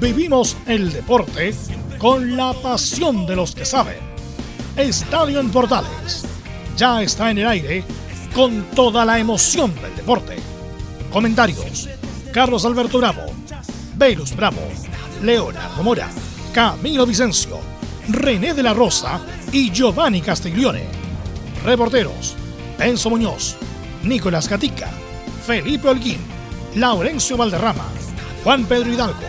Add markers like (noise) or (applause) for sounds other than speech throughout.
Vivimos el deporte con la pasión de los que saben. Estadio en Portales ya está en el aire con toda la emoción del deporte. Comentarios: Carlos Alberto Bravo, Velus Bravo, Leonardo Mora, Camilo Vicencio, René de la Rosa y Giovanni Castiglione. Reporteros: Enzo Muñoz, Nicolás Gatica, Felipe Holguín, Laurencio Valderrama, Juan Pedro Hidalgo,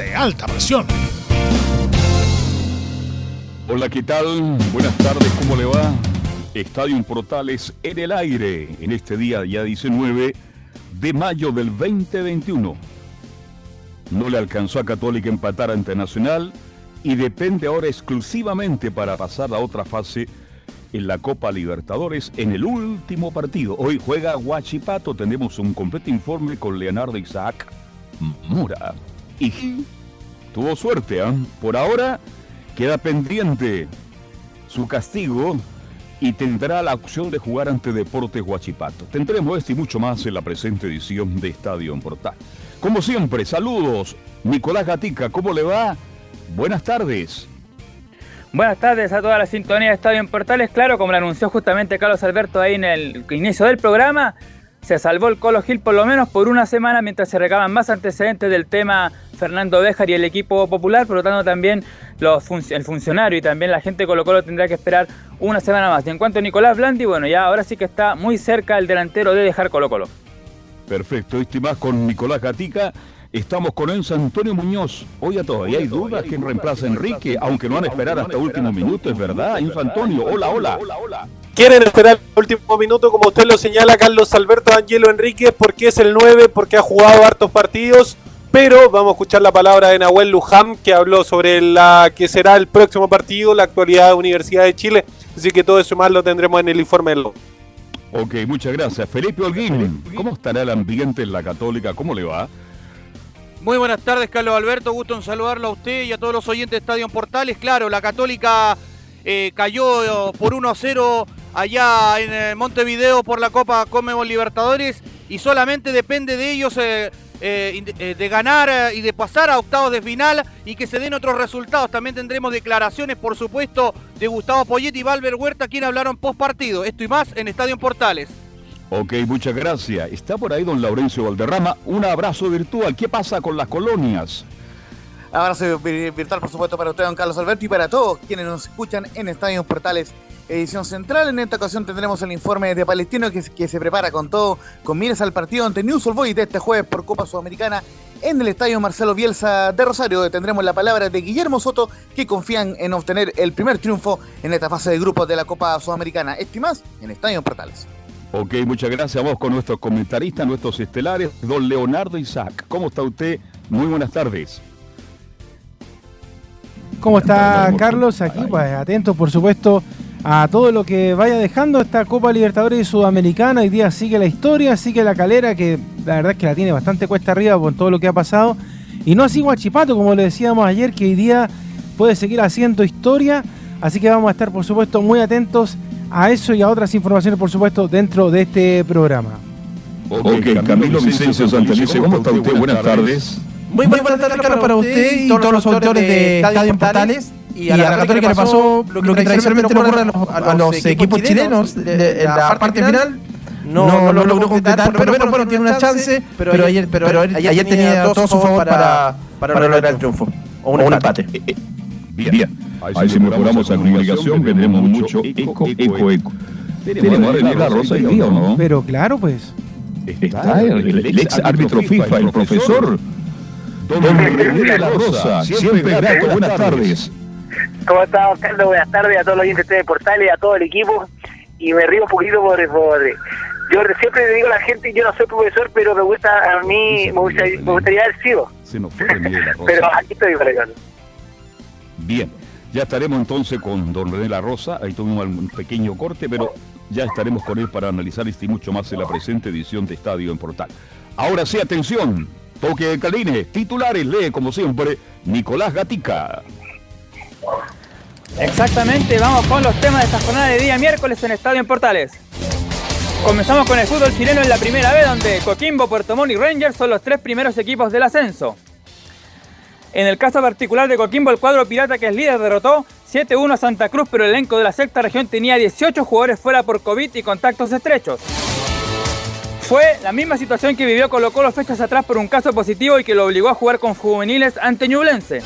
de alta presión. Hola, ¿qué tal? Buenas tardes, ¿cómo le va? Estadio Portales en el aire en este día ya 19 de mayo del 2021. No le alcanzó a Católica empatar ante Nacional y depende ahora exclusivamente para pasar a otra fase en la Copa Libertadores en el último partido. Hoy juega Huachipato, tenemos un completo informe con Leonardo Isaac Mura. Y tuvo suerte, ¿eh? Por ahora queda pendiente su castigo y tendrá la opción de jugar ante Deportes Huachipato. Tendremos esto y mucho más en la presente edición de Estadio en Portal. Como siempre, saludos. Nicolás Gatica, ¿cómo le va? Buenas tardes. Buenas tardes a toda la sintonía de Estadio en Portales. Claro, como lo anunció justamente Carlos Alberto ahí en el inicio del programa, se salvó el Colo Gil por lo menos por una semana mientras se recaban más antecedentes del tema Fernando Béjar y el equipo popular, por lo tanto también el funcionario y también la gente de Colo Colo tendrá que esperar una semana más. Y en cuanto a Nicolás Blandi, bueno, ya ahora sí que está muy cerca el delantero de dejar Colo Colo. Perfecto, este más con Nicolás Gatica. Estamos con Enzo Antonio Muñoz. Oye, todavía hay dudas quién reemplaza a Enrique, aunque no van a esperar hasta último minuto, es verdad. Enzo Antonio, hola, hola. Quieren esperar el último minuto, como usted lo señala, Carlos Alberto Angelo Enrique, porque es el 9, porque ha jugado hartos partidos. Pero vamos a escuchar la palabra de Nahuel Luján, que habló sobre la que será el próximo partido, la actualidad de Universidad de Chile. Así que todo eso más lo tendremos en el informe de Ok, muchas gracias. Felipe Holguín, ¿cómo estará el ambiente en la Católica? ¿Cómo le va? Muy buenas tardes, Carlos Alberto. Gusto en saludarlo a usted y a todos los oyentes de Estadio Portales. Claro, la Católica eh, cayó por 1 a 0 allá en eh, Montevideo por la Copa Comebol Libertadores y solamente depende de ellos eh, de ganar y de pasar a octavos de final y que se den otros resultados. También tendremos declaraciones, por supuesto, de Gustavo Poyetti y Valver Huerta, quien hablaron post partido. Esto y más en Estadio Portales. Ok, muchas gracias. Está por ahí don Laurencio Valderrama. Un abrazo virtual. ¿Qué pasa con las colonias? Abrazo virtual, por supuesto, para usted, don Carlos Alberto, y para todos quienes nos escuchan en Estadios Portales, edición central. En esta ocasión tendremos el informe de Palestino que, se prepara con todo, con miras al partido ante News All Boys de este jueves por Copa Sudamericana en el Estadio Marcelo Bielsa de Rosario. Tendremos la palabra de Guillermo Soto, que confían en obtener el primer triunfo en esta fase de grupos de la Copa Sudamericana. Esto y más en Estadio Portales. Ok, muchas gracias a vos con nuestros comentaristas, nuestros estelares, don Leonardo Isaac. ¿Cómo está usted? Muy buenas tardes. ¿Cómo está Carlos? Aquí, pues atento por supuesto a todo lo que vaya dejando esta Copa Libertadores Sudamericana. Hoy día sigue la historia, sigue la calera, que la verdad es que la tiene bastante cuesta arriba con todo lo que ha pasado. Y no así Guachipato, como le decíamos ayer, que hoy día puede seguir haciendo historia. Así que vamos a estar, por supuesto, muy atentos a eso y a otras informaciones, por supuesto, dentro de este programa. Ok, Camilo Vicencio Santelice, ¿cómo está usted? Buenas tardes. Muy, buenas tardes, Carlos, para usted y todos los autores de Estadio Portales. Y a la Católica le pasó lo que tradicionalmente le ocurre a los, equipos chilenos en la parte final. No, lo logró completar, pero bueno, tiene una chance. Pero ayer, pero ayer tenía todo su favor para, para lograr el triunfo. O un empate. Bien. Ahí si mejoramos la comunicación vendremos mucho eco, eco, eco. Tenemos a René La Rosa y día, ¿no? Pero claro, pues. Está el, ex árbitro FIFA, el profesor Don René La Rosa. Siempre grato. Buenas tardes. ¿Cómo está, Carlos? Buenas tardes a todos los oyentes de Portales, y a todo el equipo. Y me río un poquito por, por yo siempre le digo a la gente, yo no soy profesor, pero me gusta a mí, me gustaría, haber sido. Se nos fue René de la Rosa. Pero aquí estoy, Ricardo. Bien, ya estaremos entonces con don René La Rosa. Ahí tuvimos un pequeño corte, pero ya estaremos con él para analizar este y mucho más en la presente edición de Estadio en Portal. Ahora sí, atención. Toque de Caline, titulares, lee como siempre Nicolás Gatica. Exactamente, vamos con los temas de esta jornada de día miércoles en Estadio en Portales. Comenzamos con el fútbol chileno en la primera vez, donde Coquimbo, Puerto Montt y Rangers son los tres primeros equipos del ascenso. En el caso particular de Coquimbo, el cuadro pirata que es líder derrotó 7-1 a Santa Cruz, pero el elenco de la sexta región tenía 18 jugadores fuera por COVID y contactos estrechos. Fue la misma situación que vivió Colo Colo fechas atrás por un caso positivo y que lo obligó a jugar con juveniles ante Ñublense.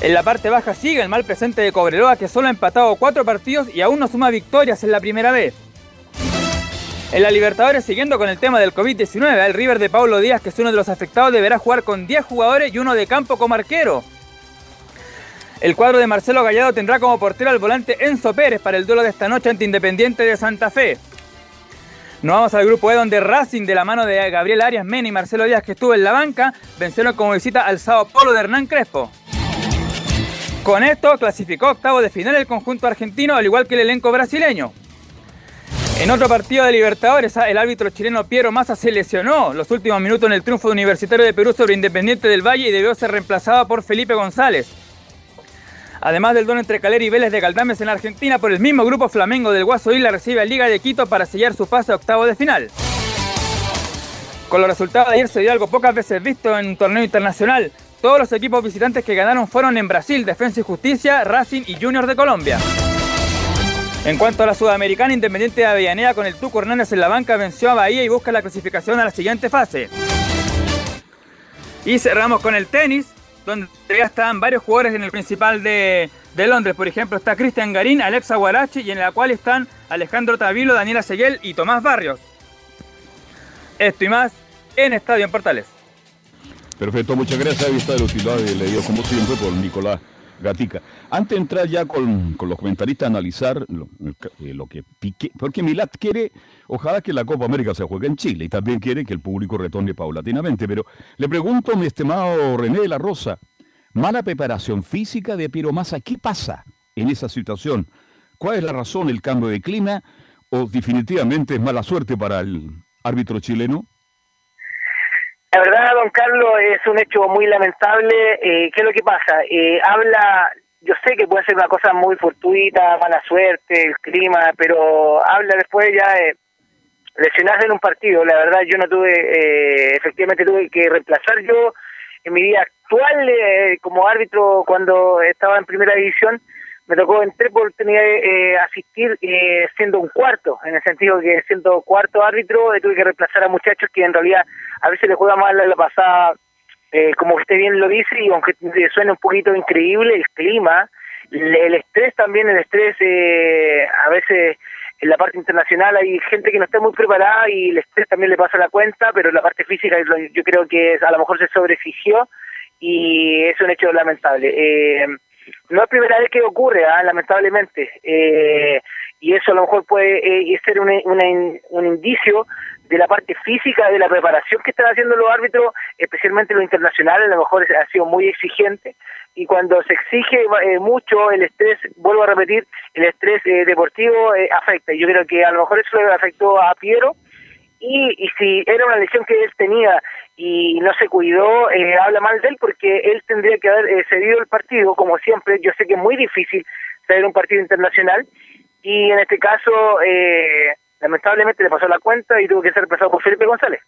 En la parte baja sigue el mal presente de Cobreloa que solo ha empatado cuatro partidos y aún no suma victorias en la primera vez. En la Libertadores, siguiendo con el tema del COVID-19, el River de Pablo Díaz, que es uno de los afectados, deberá jugar con 10 jugadores y uno de campo como arquero. El cuadro de Marcelo Gallardo tendrá como portero al volante Enzo Pérez para el duelo de esta noche ante Independiente de Santa Fe. Nos vamos al grupo E donde Racing de la mano de Gabriel Arias Mena y Marcelo Díaz que estuvo en la banca vencieron como visita al Sao Paulo de Hernán Crespo. Con esto clasificó octavo de final el conjunto argentino al igual que el elenco brasileño. En otro partido de Libertadores, el árbitro chileno Piero Massa se lesionó los últimos minutos en el triunfo de Universitario de Perú sobre Independiente del Valle y debió ser reemplazado por Felipe González. Además del don entre Calera y Vélez de Galdames en Argentina, por el mismo grupo Flamengo del Guaso Isla recibe a Liga de Quito para sellar su pase a octavo de final. Con los resultados de ayer se dio algo pocas veces visto en un torneo internacional. Todos los equipos visitantes que ganaron fueron en Brasil, Defensa y Justicia, Racing y Junior de Colombia. En cuanto a la sudamericana, Independiente de Avellaneda con el Tuco Hernández en la banca venció a Bahía y busca la clasificación a la siguiente fase. Y cerramos con el tenis, donde ya están varios jugadores en el principal de, de Londres. Por ejemplo, está Cristian Garín, Alexa Guarachi y en la cual están Alejandro Tavilo, Daniela Seguel y Tomás Barrios. Esto y más en Estadio en Portales. Perfecto, muchas gracias. Ahí está el utilidad leído como siempre por Nicolás Gatica. Antes de entrar ya con, los comentaristas a analizar lo, eh, lo, que pique, porque Milat quiere, ojalá que la Copa América se juegue en Chile y también quiere que el público retorne paulatinamente. Pero le pregunto, mi estimado René de la Rosa, mala preparación física de Piero Massa, ¿qué pasa en esa situación? ¿Cuál es la razón, el cambio de clima o definitivamente es mala suerte para el árbitro chileno? La verdad, don Carlos, es un hecho muy lamentable. Eh, ¿Qué es lo que pasa? Eh, habla, yo sé que puede ser una cosa muy fortuita, mala suerte, el clima, pero habla después ya de lesionarse en un partido. La verdad, yo no tuve, eh, efectivamente tuve que reemplazar yo en mi vida actual eh, como árbitro cuando estaba en primera división me tocó en tres oportunidades eh, asistir eh, siendo un cuarto, en el sentido que siendo cuarto árbitro eh, tuve que reemplazar a muchachos que en realidad a veces les juega mal la pasada, eh, como usted bien lo dice, y aunque suene un poquito increíble, el clima, el, estrés también, el estrés a veces en la parte internacional hay gente que no está muy preparada y el estrés también le pasa la cuenta, pero en la parte física yo creo que a lo mejor se sobreexigió y es un hecho lamentable. Eh, no es primera vez que ocurre, ¿ah? lamentablemente, eh, y eso a lo mejor puede eh, ser un, un indicio de la parte física de la preparación que están haciendo los árbitros, especialmente los internacionales, a lo mejor ha sido muy exigente y cuando se exige eh, mucho el estrés, vuelvo a repetir, el estrés deportivo afecta. Y yo creo que a lo mejor eso le afectó a Piero y, y si era una lesión que él tenía y no se cuidó, eh, habla mal de él porque él tendría que haber eh, cedido el partido, como siempre. Yo sé que es muy difícil ceder un partido internacional y en este caso, eh, lamentablemente, le pasó la cuenta y tuvo que ser reemplazado por Felipe González.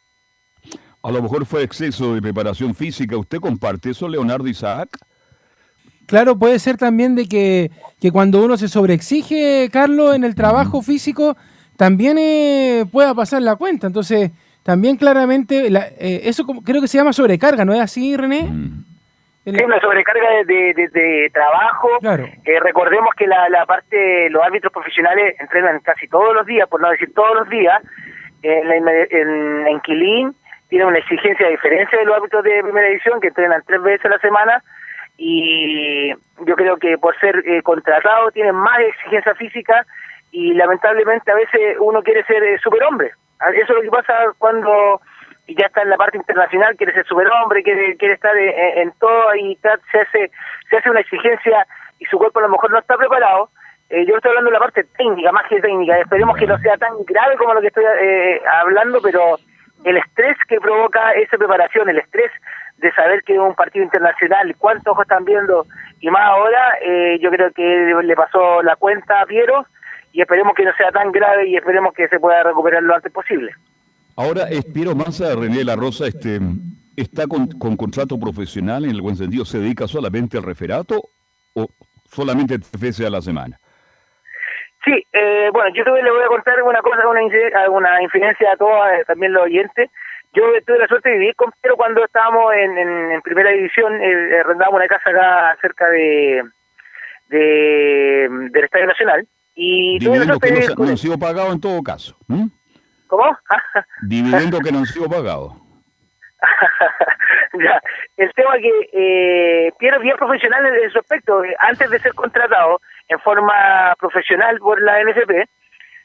A lo mejor fue exceso de preparación física. ¿Usted comparte eso, Leonardo Isaac? Claro, puede ser también de que, que cuando uno se sobreexige, Carlos, en el trabajo físico, también pueda pasar la cuenta. Entonces, también claramente, eh, eso creo que se llama sobrecarga, ¿no es así, René? Mm. Sí, una sobrecarga de, de, trabajo. Eh, recordemos que la, la parte, los árbitros profesionales entrenan casi todos los días, por no decir todos los días, en, en, en Quilín tienen una exigencia a diferencia de los árbitros de primera edición que entrenan tres veces a la semana y yo creo que por ser eh, contratados tienen más exigencia física y lamentablemente a veces uno quiere ser superhombre. Ah, eso es lo que pasa cuando ya está en la parte internacional, quiere ser superhombre, quiere, quiere estar en, todo y se hace, se hace una exigencia y su cuerpo a lo mejor no está preparado. Eh, yo estoy hablando de la parte técnica, más que técnica. Esperemos que no sea tan grave como lo que estoy eh, hablando, pero el estrés que provoca esa preparación, el estrés de saber que es un partido internacional, cuántos ojos están viendo, y más ahora, eh, yo creo que le pasó la cuenta a Piero, y esperemos que no sea tan grave y esperemos que se pueda recuperar lo antes posible. Ahora, Piero Massa, René La Rosa, este, ¿está con, contrato profesional en el buen sentido? ¿Se dedica solamente al referato o solamente veces a la semana? Sí, eh, bueno, yo le voy a contar una cosa, una, una infidencia a todos, eh, también los oyentes. Yo tuve la suerte de vivir con Piero cuando estábamos en, en, primera división, eh, arrendábamos una casa acá cerca de, de del Estadio Nacional. Y Dividendo que no, no, han sido pagado en todo caso. ¿Cómo? (laughs) Dividendo que no han sido pagados. (laughs) ya, el tema que eh, Piero es bien profesional en su aspecto. Antes de ser contratado en forma profesional por la NFP,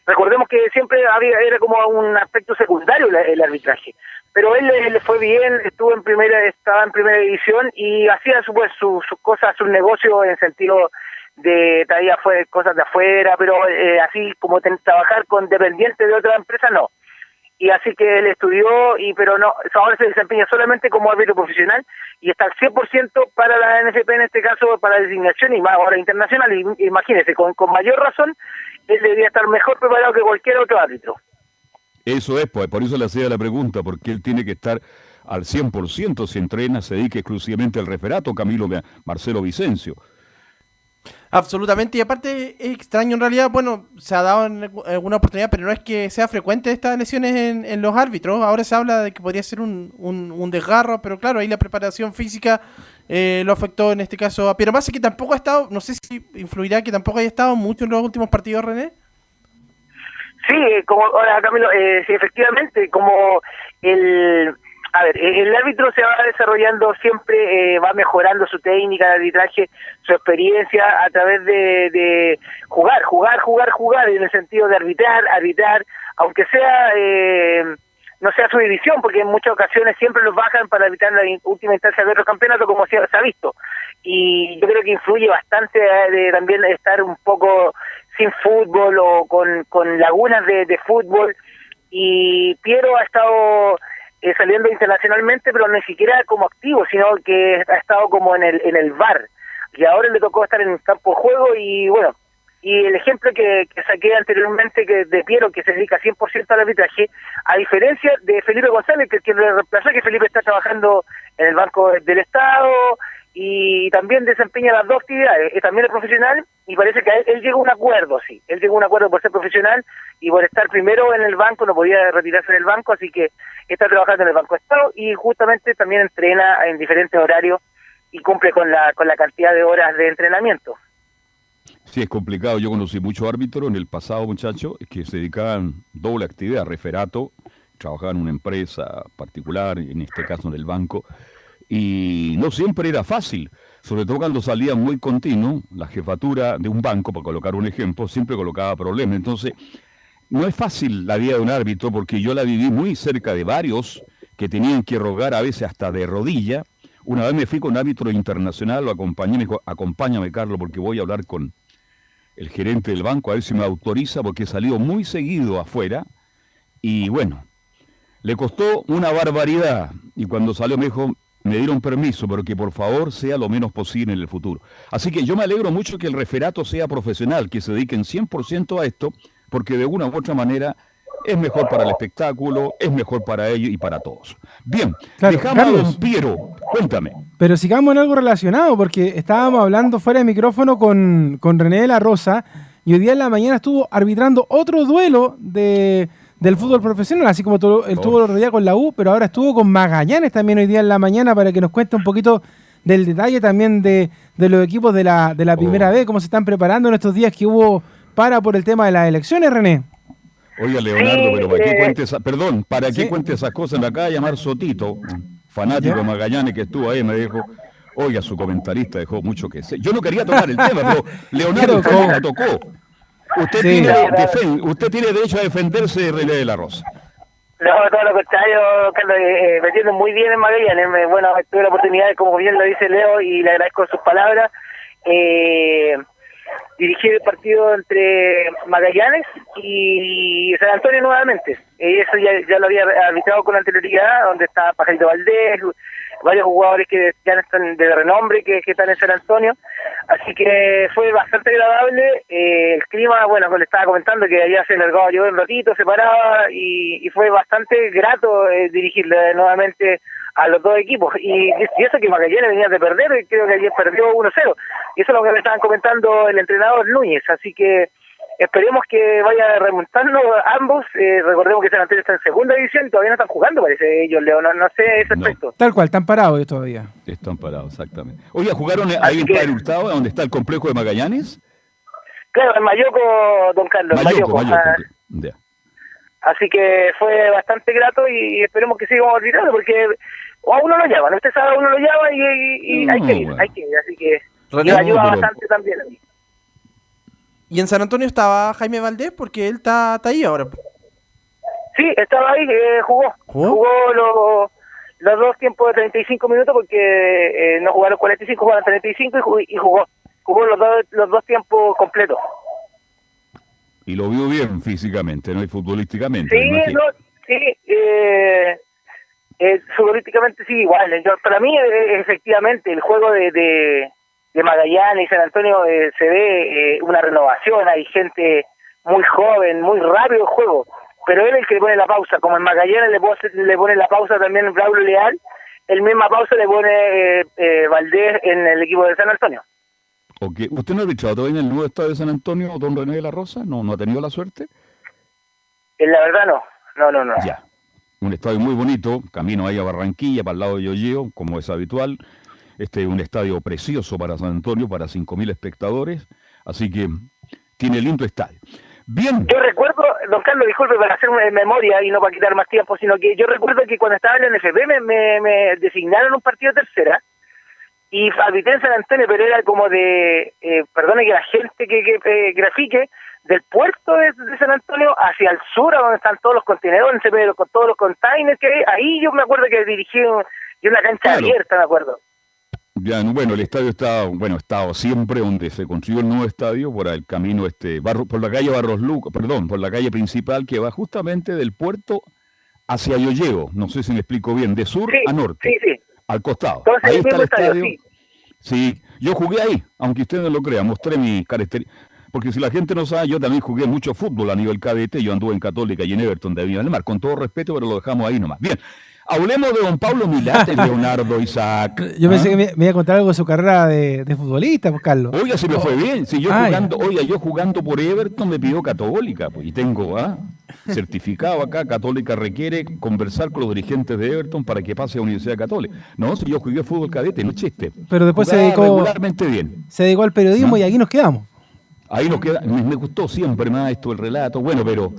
recordemos que siempre había era como un aspecto secundario el, arbitraje. Pero él le fue bien, estuvo en primera, estaba en primera división y hacía su, pues, sus cosas, sus negocios en sentido de traía fue cosas de afuera, pero eh, así como trabajar con dependientes de otra empresa, no y así que él estudió, y pero no, ahora se desempeña solamente como árbitro profesional y está al 100% para la NFP en este caso, para la designación y más ahora internacional, imagínese, con, con mayor razón, él debería estar mejor preparado que cualquier otro árbitro. Eso es, pues, por eso le hacía la pregunta, porque él tiene que estar al 100% si entrena, se dedique exclusivamente al referato, Camilo Marcelo Vicencio. Absolutamente, y aparte es extraño en realidad, bueno, se ha dado en alguna oportunidad, pero no es que sea frecuente estas lesiones en, los árbitros. Ahora se habla de que podría ser un, un, desgarro, pero claro, ahí la preparación física eh, lo afectó en este caso a Piero Massa, que tampoco ha estado, no sé si influirá que tampoco haya estado mucho en los últimos partidos, René. Sí, como, ahora Camilo, eh, sí, efectivamente, como el a ver, el árbitro se va desarrollando siempre, eh, va mejorando su técnica de arbitraje, su experiencia a través de, jugar, jugar, jugar, jugar, en el sentido de arbitrar, arbitrar, aunque sea, eh, no sea su división, porque en muchas ocasiones siempre los bajan para evitar la última instancia de otro campeonato, como se ha visto. Y yo creo que influye bastante eh, de también estar un poco sin fútbol o con, con lagunas de, de fútbol. Y Piero ha estado eh, saliendo internacionalmente, pero ni siquiera como activo, sino que ha estado como en el, en el bar. Y ahora le tocó estar en el campo de juego y bueno, y el ejemplo que, saqué anteriormente que de Piero, que se dedica 100% al arbitraje, a diferencia de Felipe González, que quien lo reemplazó, que Felipe está trabajando en el Banco del Estado, y también desempeña las dos actividades, es también es profesional y parece que él, llegó a un acuerdo, sí, él llegó a un acuerdo por ser profesional y por estar primero en el banco, no podía retirarse del banco, así que está trabajando en el Banco Estado y justamente también entrena en diferentes horarios y cumple con la, con la cantidad de horas de entrenamiento. Sí, es complicado. Yo conocí muchos árbitros en el pasado, muchachos, que se dedicaban doble actividad, referato, trabajaban en una empresa particular, en este caso en el banco, y no siempre era fácil, sobre todo cuando salía muy continuo, la jefatura de un banco, para colocar un ejemplo, siempre colocaba problemas. Entonces, no es fácil la vida de un árbitro porque yo la viví muy cerca de varios que tenían que rogar a veces hasta de rodilla. Una vez me fui con un árbitro internacional, lo acompañé, me dijo, acompáñame Carlos porque voy a hablar con el gerente del banco a ver si me autoriza porque he salido muy seguido afuera y bueno, le costó una barbaridad y cuando salió me dijo, me dieron permiso, pero que por favor sea lo menos posible en el futuro. Así que yo me alegro mucho que el referato sea profesional, que se dediquen 100% a esto, porque de una u otra manera es mejor para el espectáculo, es mejor para ellos y para todos. Bien, dejamos a Piero, cuéntame. Pero sigamos en algo relacionado, porque estábamos hablando fuera de micrófono con, con René de la Rosa, y hoy día en la mañana estuvo arbitrando otro duelo de del fútbol profesional, así como todo, él tuvo el otro día con la U, pero ahora estuvo con Magallanes también hoy día en la mañana para que nos cuente un poquito del detalle también de, los equipos de la, de la primera oh. vez, cómo se están preparando en estos días que hubo para por el tema de las elecciones, René. Oiga, Leonardo, pero ¿para qué eh, cuente perdón, ¿para qué cuente esas cosas? Me acaba de llamar Sotito, fanático de Magallanes que estuvo ahí, me dijo, oiga, su comentarista dejó mucho que sé. Yo no quería tocar el tema, pero (laughs) Leonardo la tocó. Usted, tiene, usted tiene derecho a defenderse de René de la Rosa. No, todo lo contrario, Carlos, eh, eh metiendo muy bien en Magallanes. Bueno, tuve la oportunidad, como bien lo dice Leo, y le agradezco sus palabras. Eh, dirigir el partido entre Magallanes y San Antonio nuevamente. Eso ya, ya lo había arbitrado con anterioridad, donde está Pajarito Valdés, varios jugadores que ya están de renombre que, están en San Antonio. Así que fue bastante agradable. Eh, el clima, bueno, como le estaba comentando, que allá se largaba yo un ratito, se paraba y, fue bastante grato eh, dirigirle nuevamente a los dos equipos. Y, eso que Magallanes venía de perder, y creo que ayer perdió 1-0. Y eso es lo que me estaban comentando el entrenador Núñez. Así que esperemos que vaya remontando ambos. Eh, recordemos que San Antonio está en segunda división y todavía no están jugando, parece ellos, Leo. No, sé ese aspecto. Tal cual, están parados todavía. Están parados, exactamente. Oye, ¿jugaron ahí en Padre Hurtado, donde está el complejo de Magallanes? Claro, en Mayoco, don Carlos. Mayoco, Mayoco, ah. Así que fue bastante grato y esperemos que sigamos gritando porque o a uno lo llama, usted sabe, a uno lo llama y, hay que ir, hay que ir. Así que ayuda bastante también a mí. ¿Y en San Antonio estaba Jaime Valdés? Porque él está, ahí ahora. Sí, estaba ahí, eh, jugó. Jugó, los, dos tiempos de 35 minutos porque eh, no jugaron 45, jugaron 35 y jugó, y jugó. Jugó los dos, los dos tiempos completos. Y lo vio bien físicamente, ¿no? Y futbolísticamente. Sí, no, sí. Eh, eh, futbolísticamente sí, igual. para mí, efectivamente, el juego de de Magallanes y San Antonio eh, se ve eh, una renovación, hay gente muy joven, muy rápido el juego, pero él es el que le pone la pausa, como en Magallanes le, le pone la pausa también Braulio Leal, el misma pausa le pone eh, Valdés en el equipo de San Antonio. Okay. ¿Usted no ha dicho todavía en el nuevo estadio de San Antonio, don René de la Rosa? ¿No, no ha tenido la suerte? En la verdad no, no, no, no. Ya, un estadio muy bonito, camino ahí a Barranquilla, para el lado de Yoyeo, como es habitual, este un estadio precioso para San Antonio, para 5.000 espectadores, así que tiene lindo estadio. Bien. Yo recuerdo, don Carlos, disculpe para hacer una memoria y no para quitar más tiempo, sino que yo recuerdo que cuando estaba en el NFP me, me, designaron un partido tercera y habité en San Antonio, pero era como de, eh, perdone que la gente que, que eh, grafique, del puerto de, San Antonio hacia el sur, a donde están todos los contenedores, con todos los containers que hay, ahí yo me acuerdo que dirigí una cancha abierta, me acuerdo bueno, el estadio está, bueno, estado siempre donde se construyó el nuevo estadio, por el camino, este, por la calle Barros Lucas, perdón, por la calle principal que va justamente del puerto hacia Yoyeo, no sé si me explico bien, de sur a norte, al costado. ahí está el estadio. Sí. yo jugué ahí, aunque usted no lo crea, mostré mi característica. Porque si la gente no sabe, yo también jugué mucho fútbol a nivel cadete, yo anduve en Católica y en Everton de Villa del Mar, con todo respeto, pero lo dejamos ahí nomás. Bien, Hablemos de don Pablo Milate, (laughs) Leonardo Isaac. Yo pensé ¿ah? que me, iba a contar algo de su carrera de, futbolista, pues, Carlos. Oiga, si me fue bien. Si yo ah, jugando, oiga, yo jugando por Everton me pidió Católica, pues, y tengo ¿ah? certificado acá, Católica requiere conversar con los dirigentes de Everton para que pase a Universidad Católica. No, si yo jugué fútbol cadete, no chiste. Pero después se dedicó regularmente bien. Se dedicó al periodismo y aquí nos quedamos. Ahí nos queda, me, gustó siempre más esto el relato, bueno, pero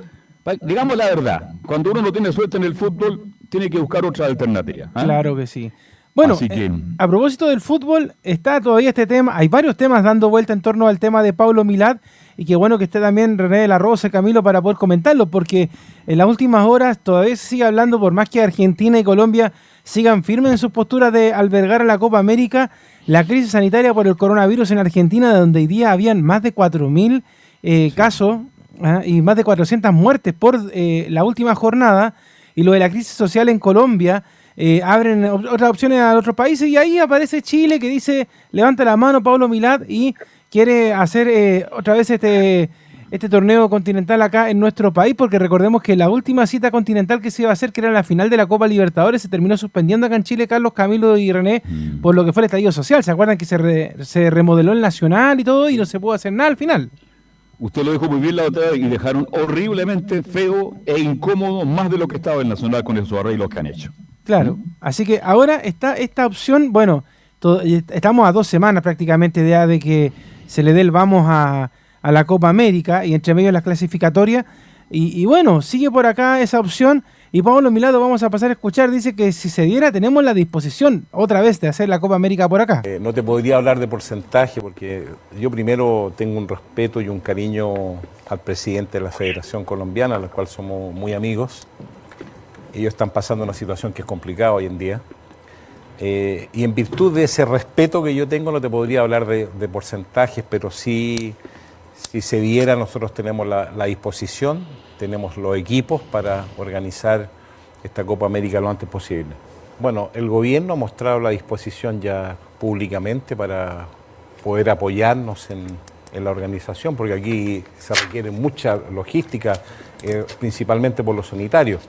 digamos la verdad, cuando uno no tiene suerte en el fútbol, tiene que buscar otra alternativa. ¿ah? Claro que sí. Bueno, eh, a propósito del fútbol, está todavía este tema, hay varios temas dando vuelta en torno al tema de Pablo Milad, y qué bueno que esté también René de la Rosa, Camilo, para poder comentarlo, porque en las últimas horas todavía se sigue hablando, por más que Argentina y Colombia sigan firmes en sus posturas de albergar a la Copa América, la crisis sanitaria por el coronavirus en Argentina, donde hoy día habían más de 4.000 eh, casos ¿ah? y más de 400 muertes por eh, la última jornada, y lo de la crisis social en Colombia, eh, abren otras opciones a otros países y ahí aparece Chile que dice, levanta la mano Pablo Milad y quiere hacer eh, otra vez este, este torneo continental acá en nuestro país, porque recordemos que la última cita continental que se iba a hacer, que era la final de la Copa Libertadores, se terminó suspendiendo acá en Chile, Carlos, Camilo y René, mm. por lo que fue el estallido social. ¿Se acuerdan que se, se remodeló el Nacional y todo y no se pudo hacer nada al final? Usted lo dejó muy bien la otra y dejaron horriblemente feo e incómodo más de lo que estaba el Nacional con esos arreglos que han hecho. Claro, así que ahora está esta opción, bueno, estamos a dos semanas prácticamente de, de que se le dé el vamos a, a la Copa América y entre medio las clasificatorias. Y, bueno, sigue por acá esa opción y Pablo Milado vamos a pasar a escuchar, dice que si se diera tenemos la disposición otra vez de hacer la Copa América por acá. Eh, no te podría hablar de porcentaje porque yo primero tengo un respeto y un cariño al presidente de la Federación Colombiana, al cual somos muy amigos. ellos están pasando una situación que es complicada hoy en día. Eh, y en virtud de ese respeto que yo tengo, no te podría hablar de, porcentajes, pero sí, si se diera, nosotros tenemos la, disposición, tenemos los equipos para organizar esta Copa América lo antes posible. Bueno, el gobierno ha mostrado la disposición ya públicamente para poder apoyarnos en, la organización, porque aquí se requiere mucha logística, eh, principalmente por los sanitarios,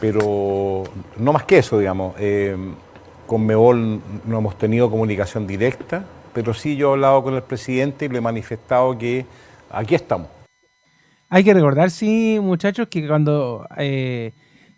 pero no más que eso, digamos. Eh, con Mebol no hemos tenido comunicación directa, pero sí yo he hablado con el presidente y le he manifestado que aquí estamos. Hay que recordar, sí, muchachos, que cuando eh,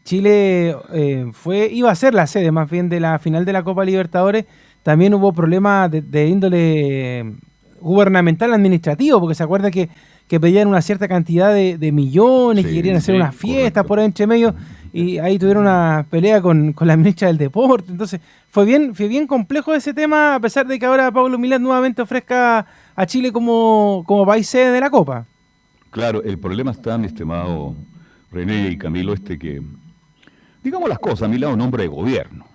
Chile eh, fue iba a ser la sede más bien de la final de la Copa Libertadores, también hubo problemas de, índole gubernamental administrativo, porque se acuerda que, pedían una cierta cantidad de, millones, que querían hacer una fiesta por entre medio y ahí tuvieron una pelea con, la ministra del Deporte. Entonces, fue bien, fue bien complejo ese tema, a pesar de que ahora Pablo Milán nuevamente ofrezca a Chile como, como país sede de la Copa. Claro, el problema está, mi estimado René y Camilo, este que, digamos las cosas, Milán es un hombre de gobierno.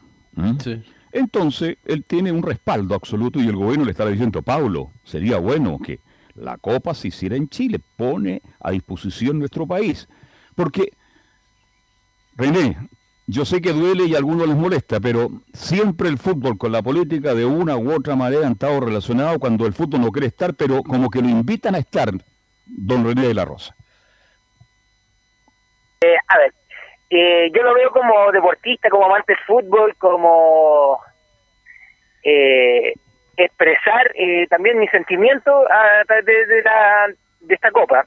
Sí. Entonces, él tiene un respaldo absoluto y el gobierno le está diciendo, Pablo, sería bueno que la Copa se hiciera en Chile, pone a disposición nuestro país. Porque René, yo sé que duele y a algunos les molesta, pero siempre el fútbol con la política de una u otra manera han estado relacionados cuando el fútbol no quiere estar, pero como que lo invitan a estar, don René de la Rosa. Eh, a ver, eh, yo lo veo como deportista, como amante del fútbol, como eh, expresar también mi sentimiento a través de, de esta copa.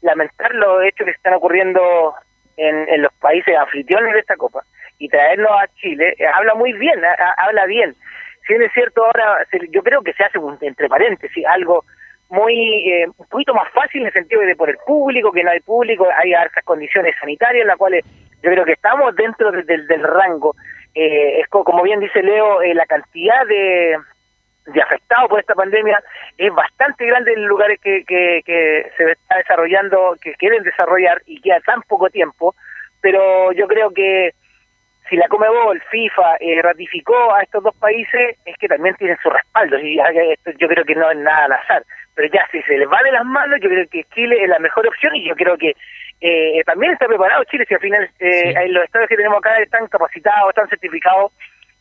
lamentar los hechos que están ocurriendo en, los países anfitriones de esta Copa y traerlo a Chile, eh, habla muy bien, habla bien. Si bien es cierto, ahora yo creo que se hace, entre paréntesis, algo muy eh, un poquito más fácil en el sentido de por el público, que no hay público, hay hartas condiciones sanitarias en las cuales yo creo que estamos dentro del rango. Eh, es como bien dice Leo, la cantidad de, de afectados por esta pandemia es bastante grande en lugares que, que, se está desarrollando, que quieren desarrollar y queda tan poco tiempo, pero yo creo que si la Comebol, FIFA, eh, ratificó a estos dos países, es que también tienen su respaldo, y yo creo que no es nada al azar, pero ya si se les va de las manos, yo creo que Chile es la mejor opción y yo creo que eh, también está preparado Chile, si al final eh, los estados que tenemos acá están capacitados, están certificados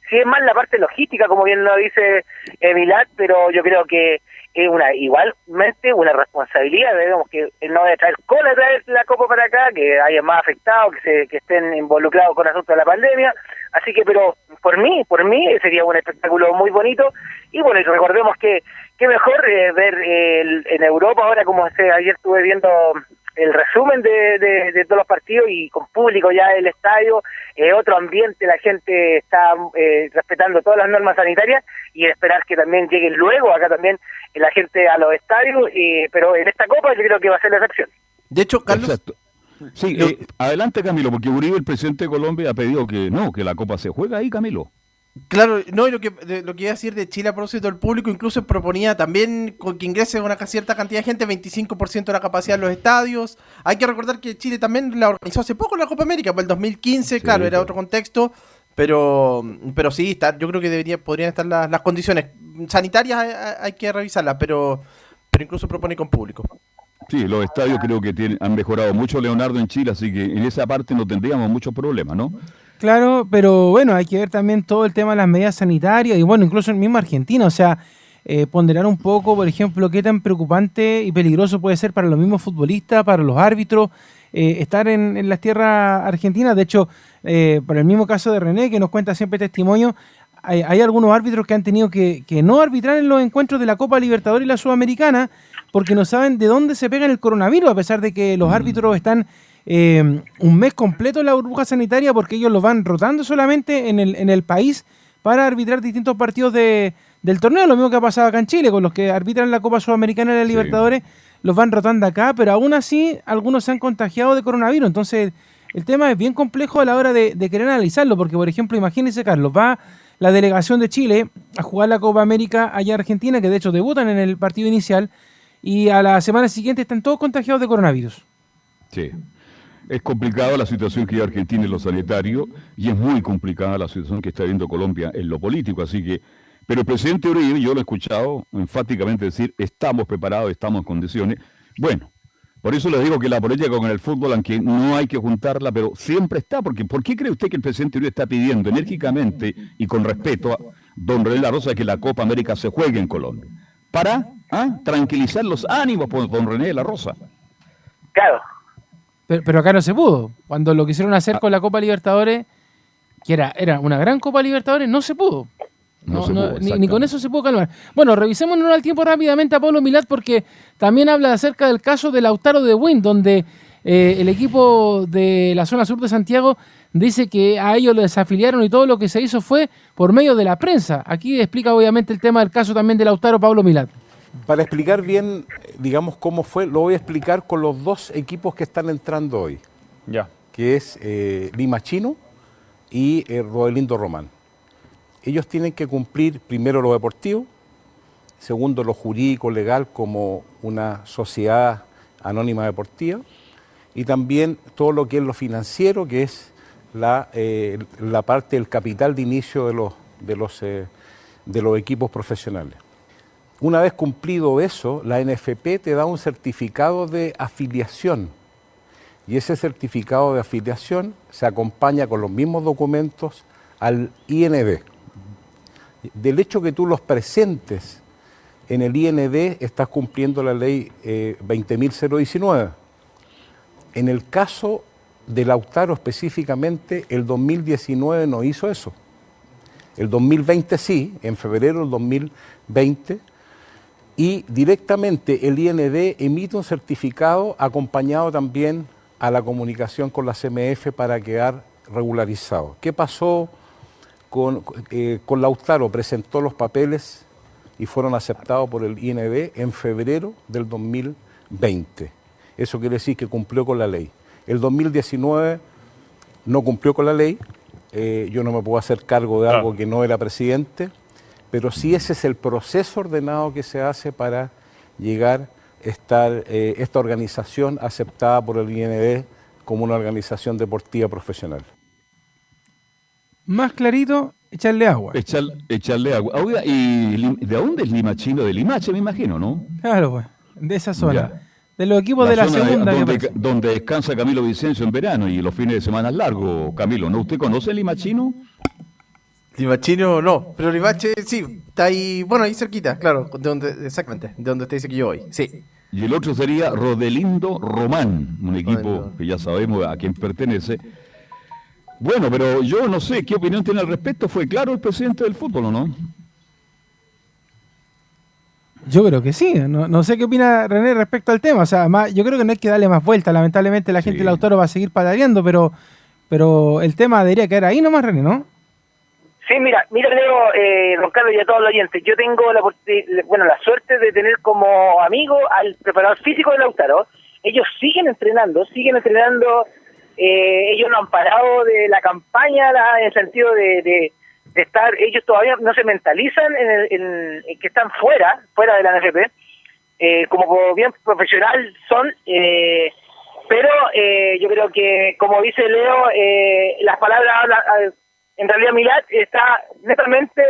sí es más la parte logística, como bien lo dice Emilat, pero yo creo que es una igualmente una responsabilidad, digamos, que no de traer cola traer la copa para acá, que haya más afectados, que que estén involucrados con el asunto de la pandemia, así que, pero por mí, por mí sería un espectáculo muy bonito, y bueno, recordemos que qué mejor eh, ver en Europa ahora, como se, ayer estuve viendo el resumen de, de, todos los partidos y con público ya el estadio, eh, otro ambiente, la gente está eh, respetando todas las normas sanitarias y esperar que también lleguen luego acá también la gente a los estadios, pero en esta Copa yo creo que va a ser la excepción. De hecho, Carlos... Sí, eh, adelante Camilo, porque Uribe, el presidente de Colombia, ha pedido que no, que la Copa se juega ahí, Camilo. Claro, no, y lo que, lo que iba a decir de Chile a propósito del público, incluso proponía también que ingrese una cierta cantidad de gente, 25% de la capacidad de los estadios. Hay que recordar que Chile también la organizó hace poco la Copa América, por el 2015, claro, era otro contexto, pero pero sí, está, yo creo que debería, podrían estar las, condiciones sanitarias, hay, que revisarlas, pero, pero incluso propone con público. Sí, los estadios creo que tienen, han mejorado mucho, Leonardo, en Chile, así que en esa parte no tendríamos muchos problemas, ¿no? Claro, pero bueno, hay que ver también todo el tema de las medidas sanitarias y bueno, incluso en mismo Argentina, o sea, eh, ponderar un poco, por ejemplo, qué tan preocupante y peligroso puede ser para los mismos futbolistas, para los árbitros, eh, estar en, las tierras argentinas. De hecho, eh, para el mismo caso de René, que nos cuenta siempre testimonio, hay, algunos árbitros que han tenido que, que, no arbitrar en los encuentros de la Copa Libertadores y la Sudamericana porque no saben de dónde se pega el coronavirus, a pesar de que los mm. árbitros están eh, un mes completo en la burbuja sanitaria porque ellos lo van rotando solamente en el, en el país para arbitrar distintos partidos de, del torneo, lo mismo que ha pasado acá en Chile, con los que arbitran la Copa Sudamericana y la Libertadores, los van rotando acá, pero aún así algunos se han contagiado de coronavirus, entonces el tema es bien complejo a la hora de, querer analizarlo, porque por ejemplo, imagínense Carlos, va la delegación de Chile a jugar la Copa América allá en Argentina, que de hecho debutan en el partido inicial, y a la semana siguiente están todos contagiados de coronavirus. Sí. Es complicada la situación que hay Argentina en lo sanitario y es muy complicada la situación que está viendo Colombia en lo político. Así que, pero el presidente Uribe, yo lo he escuchado enfáticamente decir, estamos preparados, estamos en condiciones. Bueno, por eso les digo que la política con el fútbol, aunque no hay que juntarla, pero siempre está. Porque, ¿Por qué cree usted que el presidente Uribe está pidiendo enérgicamente y con respeto a don René La Rosa que la Copa América se juegue en Colombia? Para ¿ah? tranquilizar los ánimos por don René La Rosa. Claro, pero, acá no se pudo. Cuando lo quisieron hacer ah. con la Copa Libertadores, que era, era una gran Copa Libertadores, no se pudo. ni, con eso se pudo calmar. Bueno, revisémonos al tiempo rápidamente a Pablo Milat porque también habla acerca del caso del Lautaro de Win, donde eh, el equipo de la zona sur de Santiago dice que a ellos lo desafiliaron y todo lo que se hizo fue por medio de la prensa. Aquí explica obviamente el tema del caso también de Lautaro Pablo Milat. Para explicar bien, digamos, cómo fue, lo voy a explicar con los dos equipos que están entrando hoy. Ya. Que es eh, Lima Chino y eh, Rodelindo Román. Ellos tienen que cumplir primero lo deportivo, segundo lo jurídico, legal, como una sociedad anónima deportiva, y también todo lo que es lo financiero, que es la, eh, la parte del capital de inicio de los, de los, de los equipos profesionales. Una vez cumplido eso, la NFP te da un certificado de afiliación y ese certificado de afiliación se acompaña con los mismos documentos al IND. Del hecho que tú los presentes en el IND, estás cumpliendo la ley 20.019. Eh, en el caso de Lautaro específicamente, el 2019 no hizo eso. El 2020 sí, en febrero del 2020 y directamente el IND emite un certificado acompañado también a la comunicación con la CMF para quedar regularizado. ¿Qué pasó con, eh, con Lautaro? Presentó los papeles y fueron aceptados por el IND en febrero del 2020. Eso quiere decir que cumplió con la ley. El 2019 no cumplió con la ley, eh, yo no me puedo hacer cargo de algo que no era presidente, pero sí ese es el proceso ordenado que se hace para llegar a estar eh, esta organización aceptada por el IND como una organización deportiva profesional. Más clarito, echarle agua. echarle agua. ¿y de dónde es Limachino? De Limache, me imagino, ¿no? Claro, pues, de esa zona. De los equipos de la segunda. donde, donde, descansa Camilo Vicencio en verano y los fines de semana largos, Camilo, ¿no? ¿Usted conoce el Limachino? Limachino no, pero Limache sí, está ahí, bueno, ahí cerquita, claro, de donde, exactamente, de donde usted dice que yo voy, sí. Y el otro sería Rodelindo Román, un equipo que ya sabemos a quién pertenece. Bueno, pero yo no sé qué opinión tiene al respecto. ¿Fue claro el presidente del fútbol o no? Yo creo que sí. No, sé qué opina René respecto al tema. O sea, yo creo que no hay que darle más vuelta. Lamentablemente la gente del autor va a seguir pataleando, pero, pero el tema debería quedar ahí nomás, René, ¿no? Sí, mira, mira Leo, eh, don Carlos y a todos los oyentes, yo tengo la, bueno, la suerte de tener como amigo al preparador físico de Lautaro. Ellos siguen entrenando, siguen entrenando, eh, ellos no han parado de la campaña en el sentido de, estar, ellos todavía no se mentalizan en, que están fuera, fuera de la NFP, eh, como bien profesional son, eh, pero eh, yo creo que, como dice Leo, eh, las palabras hablan en realidad Milad está netamente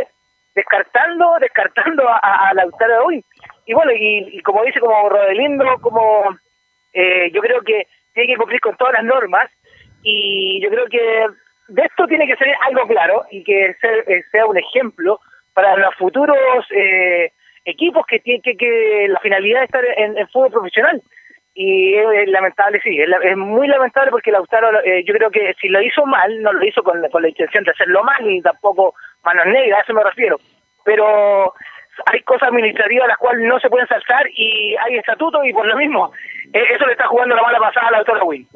descartando, descartando a, la Lautaro de hoy. Y bueno, y, como dice como Rodelindo, como eh, yo creo que tiene que cumplir con todas las normas y yo creo que de esto tiene que ser algo claro y que eh, sea un ejemplo para los futuros eh, equipos que tienen que, la finalidad de estar en, en fútbol profesional y es, lamentable, sí, es, muy lamentable porque Lautaro, eh, yo creo que si lo hizo mal, no lo hizo con, con la intención de hacerlo mal, ni tampoco manos negras, a eso me refiero. Pero hay cosas administrativas a las cuales no se pueden saltar y hay estatutos y por lo mismo, eh, eso le está jugando la mala pasada al autor de Win.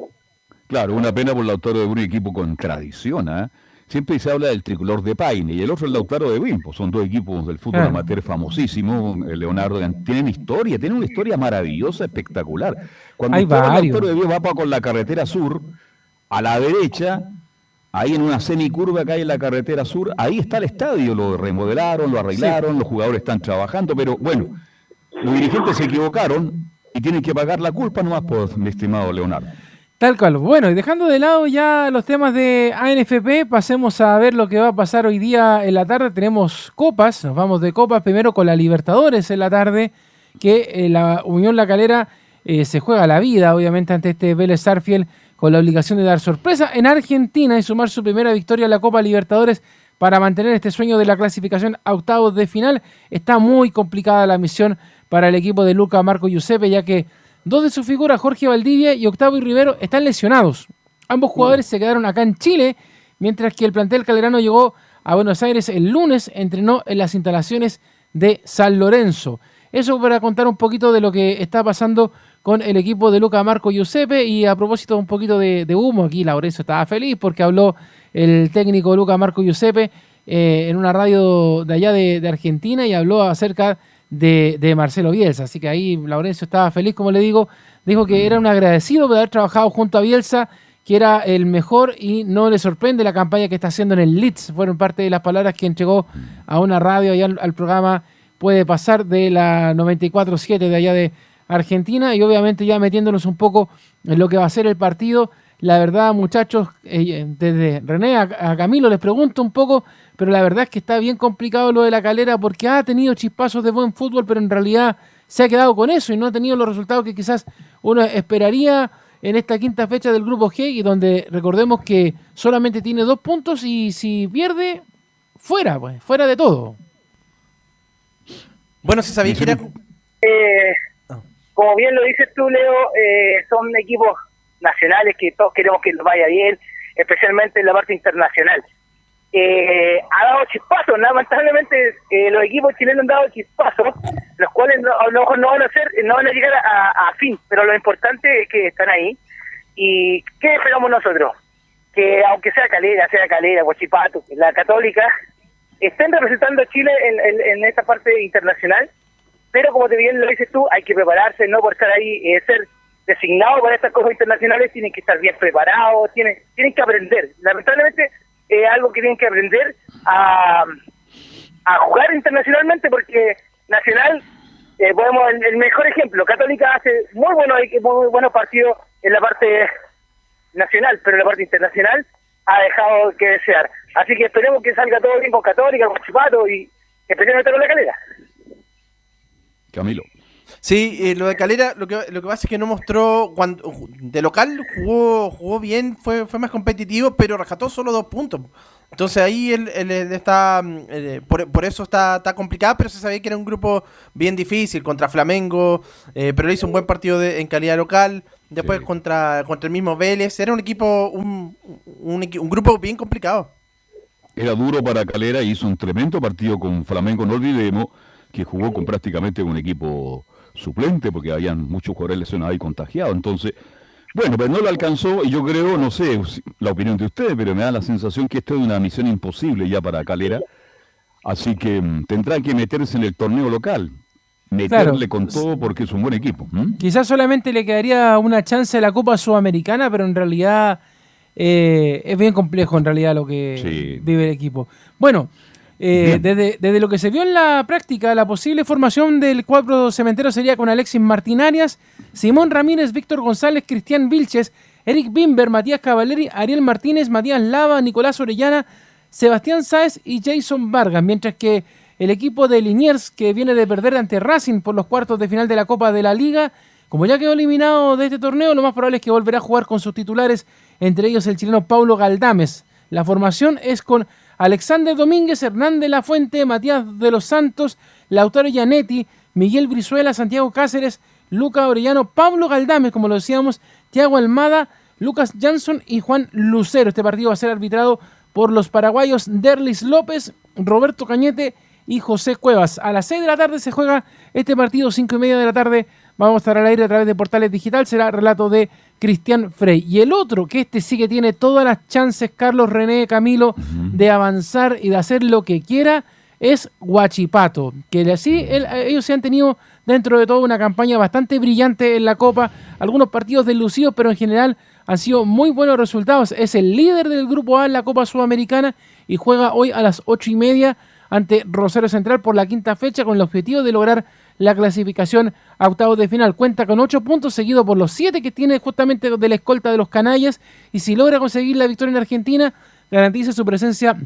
Claro, una pena por el autor de un equipo con tradición, ¿eh? Siempre se habla del tricolor de Paine y el otro el Lautaro de Wimpo. Son dos equipos del fútbol amateur famosísimos. Eh, Leonardo tienen historia, tienen una historia maravillosa, espectacular. Cuando el Lautaro de Wimpo va con la carretera sur, a la derecha, ahí en una semicurva que hay en la carretera sur, ahí está el estadio. Lo remodelaron, lo arreglaron, los jugadores están trabajando, pero bueno, los dirigentes se equivocaron y tienen que pagar la culpa nomás por mi estimado Leonardo. Tal cual. Bueno, y dejando de lado ya los temas de ANFP, pasemos a ver lo que va a pasar hoy día en la tarde. Tenemos copas, nos vamos de copas primero con la Libertadores en la tarde, que eh, la Unión La Calera eh, se juega la vida, obviamente, ante este Vélez Sarfield con la obligación de dar sorpresa en Argentina y sumar su primera victoria en la Copa Libertadores para mantener este sueño de la clasificación a octavos de final. Está muy complicada la misión para el equipo de Luca Marco Giuseppe, ya que Dos de sus figuras, Jorge Valdivia y Octavio Rivero, están lesionados. Ambos jugadores se quedaron acá en Chile, mientras que el plantel calderano llegó a Buenos Aires el lunes, entrenó en las instalaciones de San Lorenzo. Eso para contar un poquito de lo que está pasando con el equipo de Luca Marco Giuseppe y a propósito un poquito de, humo, aquí Lorenzo estaba feliz porque habló el técnico Luca Marco Giuseppe eh, en una radio de allá de Argentina y habló acerca de, Marcelo Bielsa. Así que ahí Laurencio estaba feliz, como le digo. Dijo que era un agradecido por haber trabajado junto a Bielsa, que era el mejor y no le sorprende la campaña que está haciendo en el Leeds. Fueron parte de las palabras que entregó a una radio y al, programa Puede Pasar de la 94.7 de allá de Argentina. Y obviamente ya metiéndonos un poco en lo que va a ser el partido. La verdad, muchachos, eh, desde René a Camilo les pregunto un poco pero la verdad es que está bien complicado lo de la calera porque ha tenido chispazos de buen fútbol, pero en realidad se ha quedado con eso y no ha tenido los resultados que quizás uno esperaría en esta quinta fecha del grupo G y donde recordemos que solamente tiene dos puntos y si pierde, fuera, pues, fuera de todo. Bueno, se sabía que era... Eh, como bien lo dices tú, Leo, eh, son equipos nacionales que todos queremos que nos vaya bien, especialmente en la parte internacional eh, ha dado chispazos, lamentablemente eh, los equipos chilenos han dado chispazos, los cuales no, a lo mejor no van a hacer, no van a llegar a, fin, pero lo importante es que están ahí. ¿Y qué esperamos nosotros? Que aunque sea Calera, sea Calera, Guachipato, la Católica, estén representando a Chile en, en, esta parte internacional, pero como te bien lo dices tú, hay que prepararse, no por estar ahí, eh, ser designado para estas cosas internacionales, tienen que estar bien preparados, tienen, tienen que aprender. Lamentablemente es algo que tienen que aprender a, a jugar internacionalmente porque Nacional, eh, podemos el, mejor ejemplo, Católica hace muy buenos, muy buenos partidos en la parte nacional, pero en la parte internacional ha dejado que desear. Así que esperemos que salga todo bien con Católica, con Chipato y esperemos estar con la calera. Camilo. Sí, eh, lo de Calera, lo que, lo que pasa es que no mostró, cuando de local jugó jugó bien, fue, fue más competitivo, pero rescató solo dos puntos. Entonces ahí él, está, eh, por, eso está, está complicado, pero se sabía que era un grupo bien difícil contra Flamengo, eh, pero hizo un buen partido de, en calidad local. Después contra, contra el mismo Vélez, era un equipo, un, un, un grupo bien complicado. Era duro para Calera, hizo un tremendo partido con Flamengo, no olvidemos que jugó con prácticamente un equipo suplente, porque habían muchos jugadores lesionados y contagiados. Entonces, bueno, pero no lo alcanzó y yo creo, no sé la opinión de ustedes, pero me da la sensación que esto es una misión imposible ya para Calera. Así que mm, tendrá que meterse en el torneo local, meterle con todo porque es un buen equipo. Quizás solamente le quedaría una chance a la Copa Sudamericana, pero en realidad eh, es bien complejo en realidad lo que vive el equipo. Bueno, eh, desde, lo que se vio en la práctica, la posible formación del cuadro cementero sería con Alexis Martín Arias, Simón Ramírez, Víctor González, Cristian Vilches, Eric Bimber, Matías Cavaleri, Ariel Martínez, Matías Lava, Nicolás Orellana, Sebastián Sáez y Jason Vargas, mientras que el equipo de Liniers, que viene de perder ante Racing por los cuartos de final de la Copa de la Liga, como ya quedó eliminado de este torneo, lo más probable es que volverá a jugar con sus titulares, entre ellos el chileno Paulo Galdames. La formación es con Alexander Domínguez, Hernández La Fuente, Matías de los Santos, Lautaro Gianetti, Miguel Brizuela, Santiago Cáceres, Luca Orellano, Pablo Galdame, como lo decíamos, Tiago Almada, Lucas Jansson y Juan Lucero. Este partido va a ser arbitrado por los paraguayos Derlis López, Roberto Cañete y José Cuevas. A las 6 de la tarde se juega este partido, 5 y media de la tarde. Vamos a estar al aire a través de portales digital. Será relato de Cristian Frey. Y el otro, que este sí que tiene todas las chances, Carlos René Camilo, de avanzar y de hacer lo que quiera, es Guachipato. Que así ellos se han tenido dentro de todo una campaña bastante brillante en la Copa, algunos partidos deslucidos, pero en general han sido muy buenos resultados. Es el líder del Grupo A en la Copa Sudamericana y juega hoy a las ocho y media ante Rosario Central por la quinta fecha con el objetivo de lograr la clasificación a octavos de final. Cuenta con 8 puntos, seguido por los 7 que tiene justamente de la escolta de los canallas. Y si logra conseguir la victoria en Argentina, garantiza su presencia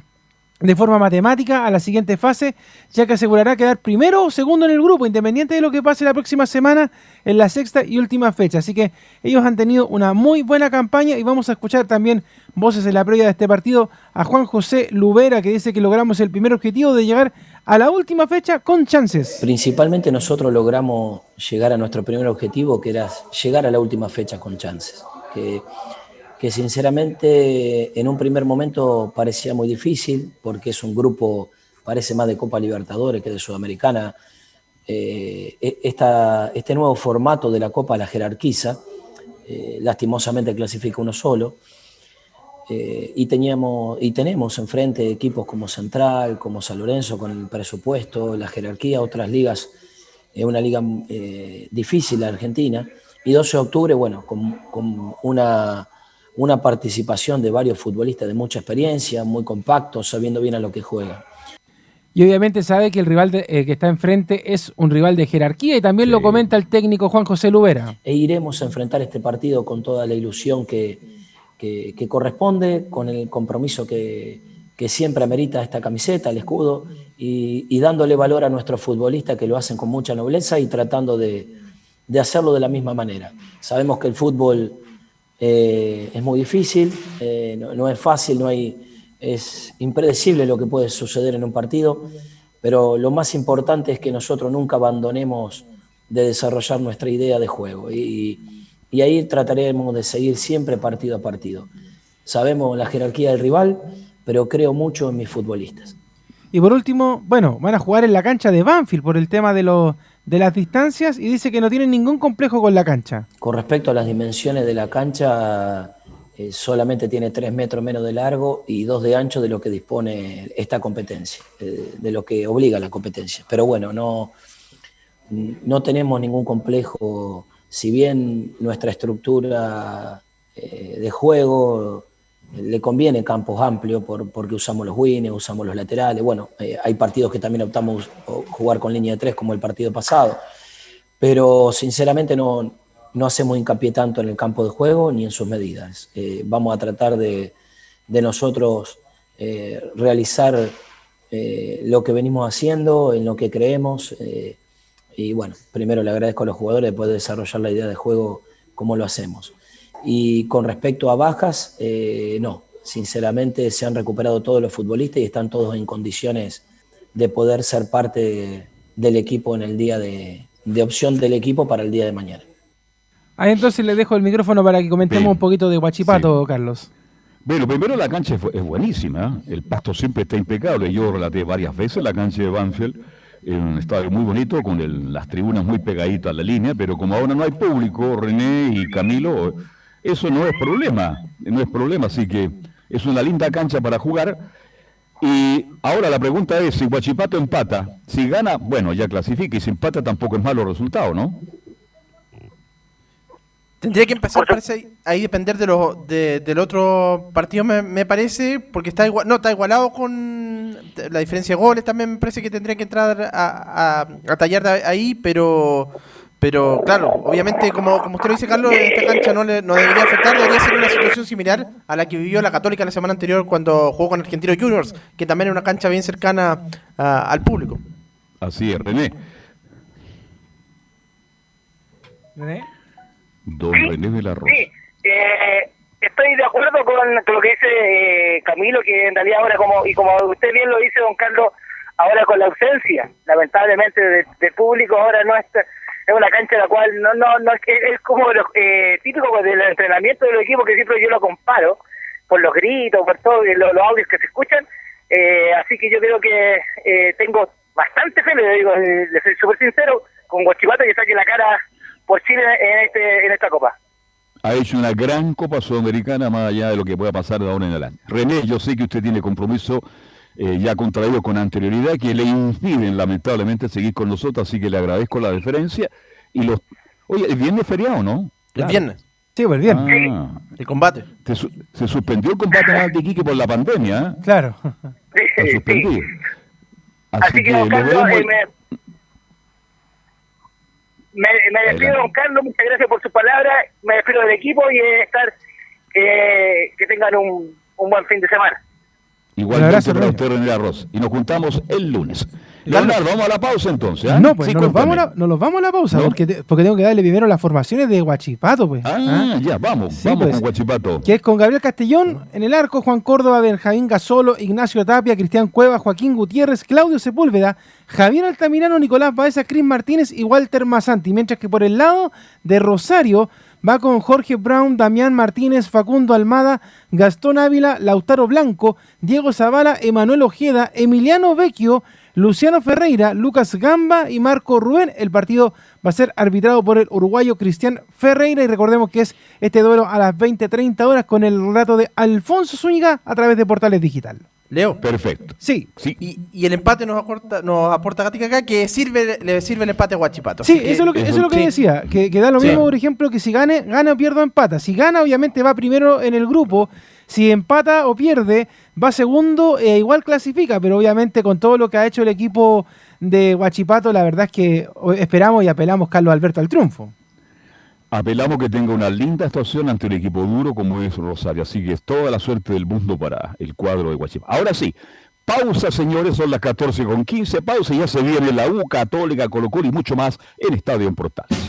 de forma matemática a la siguiente fase, ya que asegurará quedar primero o segundo en el grupo, independiente de lo que pase la próxima semana en la sexta y última fecha. Así que ellos han tenido una muy buena campaña y vamos a escuchar también voces en la previa de este partido a Juan José Lubera, que dice que logramos el primer objetivo de llegar a la última fecha con chances. Principalmente nosotros logramos llegar a nuestro primer objetivo, que era llegar a la última fecha con chances. Que sinceramente en un primer momento parecía muy difícil, porque es un grupo, parece más de Copa Libertadores que de Sudamericana. Eh, e, este nuevo formato de la Copa la jerarquiza, eh, lastimosamente clasifica uno solo, eh, y, teníamos, y tenemos enfrente equipos como Central, como San Lorenzo, con el presupuesto, la jerarquía, otras ligas, es una liga difícil la Argentina, y 12 de octubre, bueno, con una una participación de varios futbolistas de mucha experiencia, muy compactos, sabiendo bien a lo que juegan. Y obviamente sabe que el rival eh, que está enfrente es un rival de jerarquía y también lo comenta el técnico Juan José Lubera. E iremos a enfrentar este partido con toda la ilusión que, que, corresponde, con el compromiso que, siempre amerita esta camiseta, el escudo, y, dándole valor a nuestros futbolistas que lo hacen con mucha nobleza y tratando de, de hacerlo de la misma manera. Sabemos que el fútbol eh, es muy difícil, eh, no, es fácil, no hay, es impredecible lo que puede suceder en un partido, pero lo más importante es que nosotros nunca abandonemos de desarrollar nuestra idea de juego y, y ahí trataremos de seguir siempre partido a partido. Sabemos la jerarquía del rival, pero creo mucho en mis futbolistas. Y por último, bueno, van a jugar en la cancha de Banfield por el tema de los de las distancias y dice que no tiene ningún complejo con la cancha. Con respecto a las dimensiones de la cancha, eh, solamente tiene 3 metros menos de largo y 2 de ancho de lo que dispone esta competencia, eh, de lo que obliga la competencia. Pero bueno, no, no tenemos ningún complejo, si bien nuestra estructura eh, de juego le conviene campos amplios por, porque usamos los wins, usamos los laterales. Bueno, eh, hay partidos que también optamos jugar con línea de tres, como el partido pasado. Pero sinceramente no, no hacemos hincapié tanto en el campo de juego ni en sus medidas. Eh, vamos a tratar de, de nosotros realizar lo que venimos haciendo, en lo que creemos. Y bueno, primero le agradezco a los jugadores de poder desarrollar la idea de juego como lo hacemos. Y con respecto a bajas, eh, no, sinceramente se han recuperado todos los futbolistas y están todos en condiciones de poder ser parte del equipo en el día de, opción del equipo para el día de mañana. Ahí entonces le dejo el micrófono para que comentemos un poquito de Guachipato, Carlos. Bueno, primero la cancha es, buenísima, ¿eh? el pasto siempre está impecable. Yo relaté varias veces la cancha de Banfield, en un estadio muy bonito, con las tribunas muy pegaditas a la línea, pero como ahora no hay público, René y Camilo eso no es problema, no es problema, así que es una linda cancha para jugar. Y ahora la pregunta es, si Guachipato empata, si gana, bueno, ya clasifica, y si empata tampoco es malo resultado, ¿no? Tendría que empezar, parece, ahí depender de los del otro partido, me, parece, porque está igual, no, está igualado con la diferencia de goles, también me parece que tendría que entrar a, a tallar ahí, pero pero claro, obviamente, como, como usted lo dice, Carlos, esta cancha no, le, no debería afectar, debería ser una situación similar a la que vivió la Católica la semana anterior cuando jugó con Argentino Juniors, que también es una cancha bien cercana al público. Así es, René. ¿René? Don René de la Rosa. Sí, eh, estoy de acuerdo con, lo que dice eh, Camilo, que en realidad ahora, como y como usted bien lo dice, don Carlos, ahora con la ausencia, lamentablemente, de, de público, ahora no está es una cancha en la cual no no no es, es como lo, eh, típico del entrenamiento de los equipos que siempre yo lo comparo por los gritos, por todos los, audios que se escuchan. Eh, así que yo creo que eh, tengo bastante fe, le digo, le soy súper sincero, con Guachipato que saque la cara por Chile en, este, en esta Copa. Ha hecho una gran Copa Sudamericana más allá de lo que pueda pasar de ahora en adelante. René, yo sé que usted tiene compromiso eh, ya contraído con anterioridad que le impiden lamentablemente seguir con nosotros, así que le agradezco la deferencia. Y los, oye, el viernes feriado, ¿no? El viernes. Sí, pues, el viernes. Ah. el combate. se suspendió el combate en Altiquique por la pandemia. ¿eh? Claro. Se suspendió. Así, que, eh, Me, me despido, don Carlos, muchas gracias por sus palabras. Me despido del equipo y estar eh, que tengan un, un buen fin de semana. Igualmente para usted, René Arroz. Y nos juntamos el lunes. Leonardo, vamos a la pausa entonces. ¿ah? No, pues no, nos vamos a nos vamos a la pausa, porque, porque tengo que darle primero las formaciones de Guachipato. Pues. Ah, ¿Ah? ya, vamos, vamos pues, con Guachipato. Que es con Gabriel Castellón en el arco, Juan Córdoba, Benjamín Gasolo, Ignacio Tapia, Cristian Cueva, Joaquín Gutiérrez, Claudio Sepúlveda, Javier Altamirano, Nicolás Baeza, Cris Martínez y Walter Mazanti. Mientras que por el lado de Rosario va con Jorge Brown, Damián Martínez, Facundo Almada, Gastón Ávila, Lautaro Blanco, Diego Zavala, Emanuel Ojeda, Emiliano Vecchio, Luciano Ferreira, Lucas Gamba y Marco Rubén. El partido va a ser arbitrado por el uruguayo Cristian Ferreira y recordemos que es este duelo a las 20-30 horas con el relato de Alfonso Zúñiga a través de Portales Digital. Leo. Perfecto. Sí. sí. Y, el empate nos aporta, nos aporta Gatica acá que sirve, le sirve el empate a Guachipato. Sí, eso, es lo que, eso es lo que decía. Que, da lo mismo, por ejemplo, que si gane, gana o pierda empata. Si gana, obviamente va primero en el grupo. Si empata o pierde, va segundo e igual clasifica. Pero obviamente con todo lo que ha hecho el equipo de Guachipato, la verdad es que esperamos y apelamos, Carlos Alberto, al triunfo. Apelamos que tenga una linda actuación ante un equipo duro como es Rosario. Así que es toda la suerte del mundo para el cuadro de Guachipato. Ahora sí, pausa señores, son las 14 con 15. Pausa y ya se viene la U Católica, Colo Colo y mucho más en Estadio en Portales.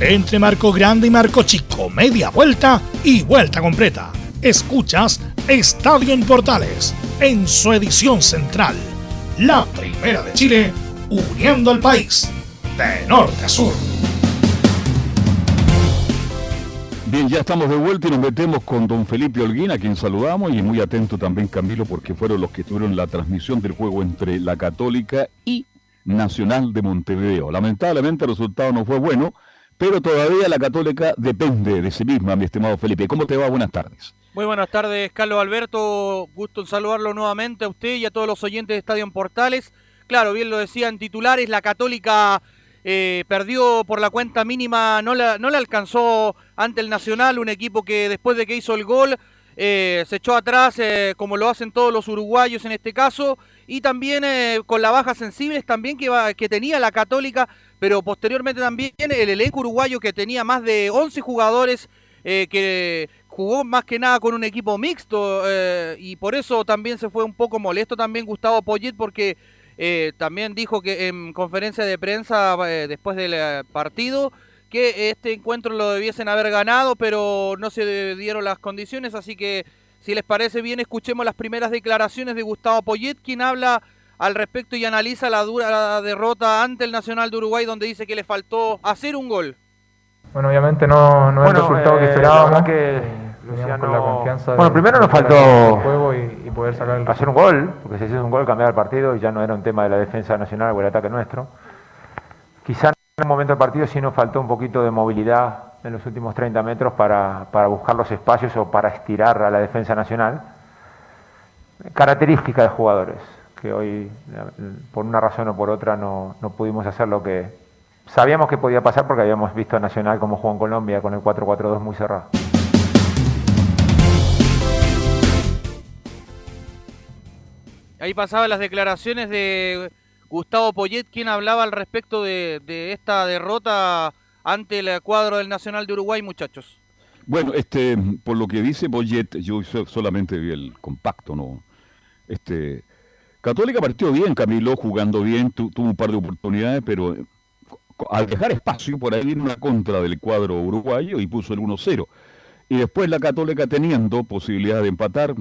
Entre Marco Grande y Marco Chico, media vuelta y vuelta completa. Escuchas Estadio en Portales en su edición central. La primera de Chile, uniendo al país de norte a sur. Bien, ya estamos de vuelta y nos metemos con don Felipe Holguín, a quien saludamos, y muy atento también Camilo, porque fueron los que tuvieron la transmisión del juego entre la Católica y Nacional de Montevideo. Lamentablemente el resultado no fue bueno, pero todavía la Católica depende de sí misma, mi estimado Felipe. ¿Cómo te va? Buenas tardes. Muy buenas tardes, Carlos Alberto. Gusto en saludarlo nuevamente a usted y a todos los oyentes de Estadio en Portales. Claro, bien lo decían titulares, la Católica eh, perdió por la cuenta mínima, no la, no le alcanzó ante el Nacional, un equipo que después de que hizo el gol eh, se echó atrás, eh, como lo hacen todos los uruguayos en este caso, y también con la baja sensibles también que, que tenía la Católica, pero posteriormente también el elenco uruguayo que tenía más de 11 jugadores que jugó más que nada con un equipo mixto eh, y por eso también se fue un poco molesto también Gustavo Poyet porque eh, también dijo que en conferencia de prensa después del partido que este encuentro lo debiesen haber ganado, pero no se dieron las condiciones, así que si les parece bien, escuchemos las primeras declaraciones de Gustavo Poyet, quien habla al respecto y analiza la dura derrota ante el Nacional de Uruguay, donde dice que le faltó hacer un gol. Bueno, obviamente no, no es el resultado que eh, esperábamos. Que Luciano... la confianza bueno, primero nos faltó juego y, poder sacar hacer un gol, porque si haces un gol cambiar el partido y ya no era un tema de la defensa nacional o el ataque nuestro. Quizá en un momento del partido sí nos faltó un poquito de movilidad en los últimos 30 metros para, para buscar los espacios o para estirar a la defensa nacional. Característica de jugadores, que hoy por una razón o por otra no, no pudimos hacer lo que sabíamos que podía pasar porque habíamos visto a Nacional como jugó en Colombia con el 4-4-2 muy cerrado. Ahí pasaban las declaraciones de Gustavo Poyet, quien hablaba al respecto de, esta derrota ante el cuadro del Nacional de Uruguay, muchachos. Bueno, este, por lo que dice Poyet, yo solamente vi el compacto, ¿no? Este, Católica partió bien, Camilo, jugando bien, tuvo un par de oportunidades, pero al dejar espacio, por ahí vino una contra del cuadro uruguayo y puso el 1-0. Y después la Católica teniendo posibilidad de empatar,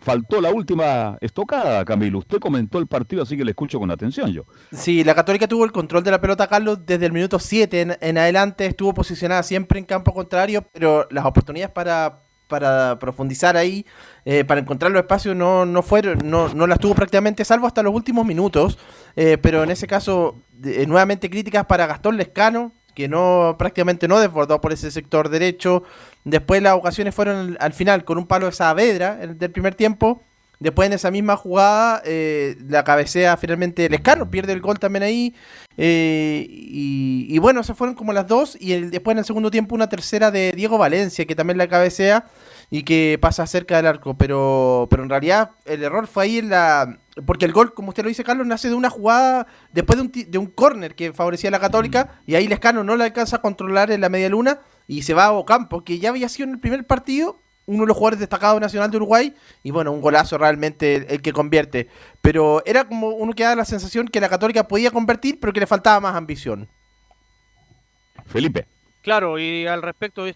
faltó la última estocada, Camilo. Usted comentó el partido, así que le escucho con atención yo. Sí, la Católica tuvo el control de la pelota, Carlos, desde el minuto 7 en, adelante. Estuvo posicionada siempre en campo contrario, pero las oportunidades para, para profundizar ahí, eh, para encontrar los espacios, no, no fueron, no, no las tuvo prácticamente, salvo hasta los últimos minutos. Eh, pero en ese caso, eh, nuevamente críticas para Gastón Lescano, que no prácticamente no desbordó por ese sector derecho. Después las ocasiones fueron al final con un palo de Saavedra del primer tiempo. Después en esa misma jugada eh, la cabecea finalmente el Escano, pierde el gol también ahí. Eh, y, bueno, se fueron como las dos. Y después en el segundo tiempo una tercera de Diego Valencia, que también la cabecea y que pasa cerca del arco. Pero, pero en realidad el error fue ahí en la... Porque el gol, como usted lo dice, Carlos, nace de una jugada después de un, de un córner que favorecía a la Católica. Y ahí Lescano no la alcanza a controlar en la media luna y se va a Ocampo, que ya había sido en el primer partido uno de los jugadores destacados nacional de Uruguay y bueno, un golazo realmente el, que convierte. Pero era como uno que da la sensación que la Católica podía convertir, pero que le faltaba más ambición. Felipe. Claro, y al respecto de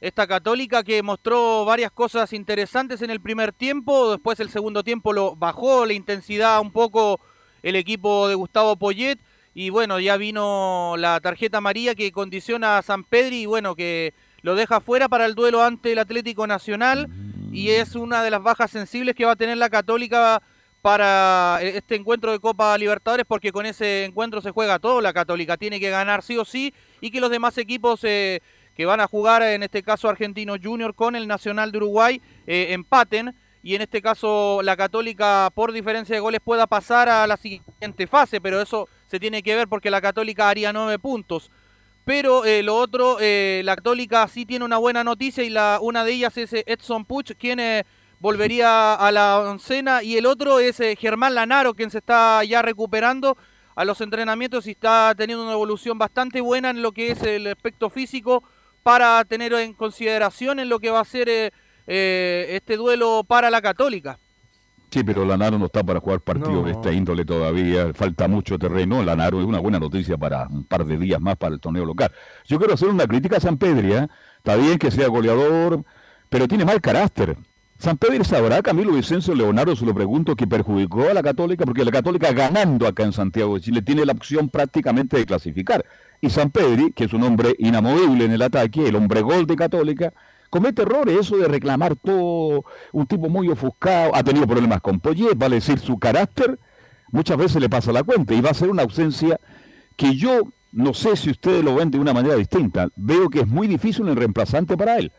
esta, Católica que mostró varias cosas interesantes en el primer tiempo, después el segundo tiempo lo bajó la intensidad un poco el equipo de Gustavo Poyet y bueno, ya vino la tarjeta amarilla que condiciona a San Pedri y bueno, que lo deja fuera para el duelo ante el Atlético Nacional y es una de las bajas sensibles que va a tener la Católica para este encuentro de Copa Libertadores porque con ese encuentro se juega todo, la Católica tiene que ganar sí o sí y que los demás equipos eh, que van a jugar, en este caso Argentino Junior con el Nacional de Uruguay, eh, empaten y en este caso la Católica por diferencia de goles pueda pasar a la siguiente fase, pero eso se tiene que ver porque la Católica haría nueve puntos. Pero eh, lo otro, eh, la Católica sí tiene una buena noticia y una de ellas es eh, Edson Puch, quien volvería a la oncena, y el otro es Germán Lanaro, quien se está ya recuperando a los entrenamientos y está teniendo una evolución bastante buena en lo que es el aspecto físico para tener en consideración en lo que va a ser este duelo para la Católica. Sí, pero Lanaro no está para jugar partidos de esta índole todavía, falta mucho terreno. Lanaro es una buena noticia para un par de días más para el torneo local. Yo quiero hacer una crítica a San Pedri, ¿eh? está bien que sea goleador, pero tiene mal carácter. San Pedri sabrá, Camilo Vicencio Leonardo, se lo pregunto, que perjudicó a la Católica, porque la Católica ganando acá en Santiago de Chile tiene la opción prácticamente de clasificar. Y San Pedri, que es un hombre inamovible en el ataque, el hombre gol de Católica, comete errores, eso de reclamar todo, un tipo muy ofuscado, ha tenido problemas con Poyet, vale decir, su carácter muchas veces le pasa la cuenta y va a ser una ausencia que yo no sé si ustedes lo ven de una manera distinta, veo que es muy difícil el reemplazante para él.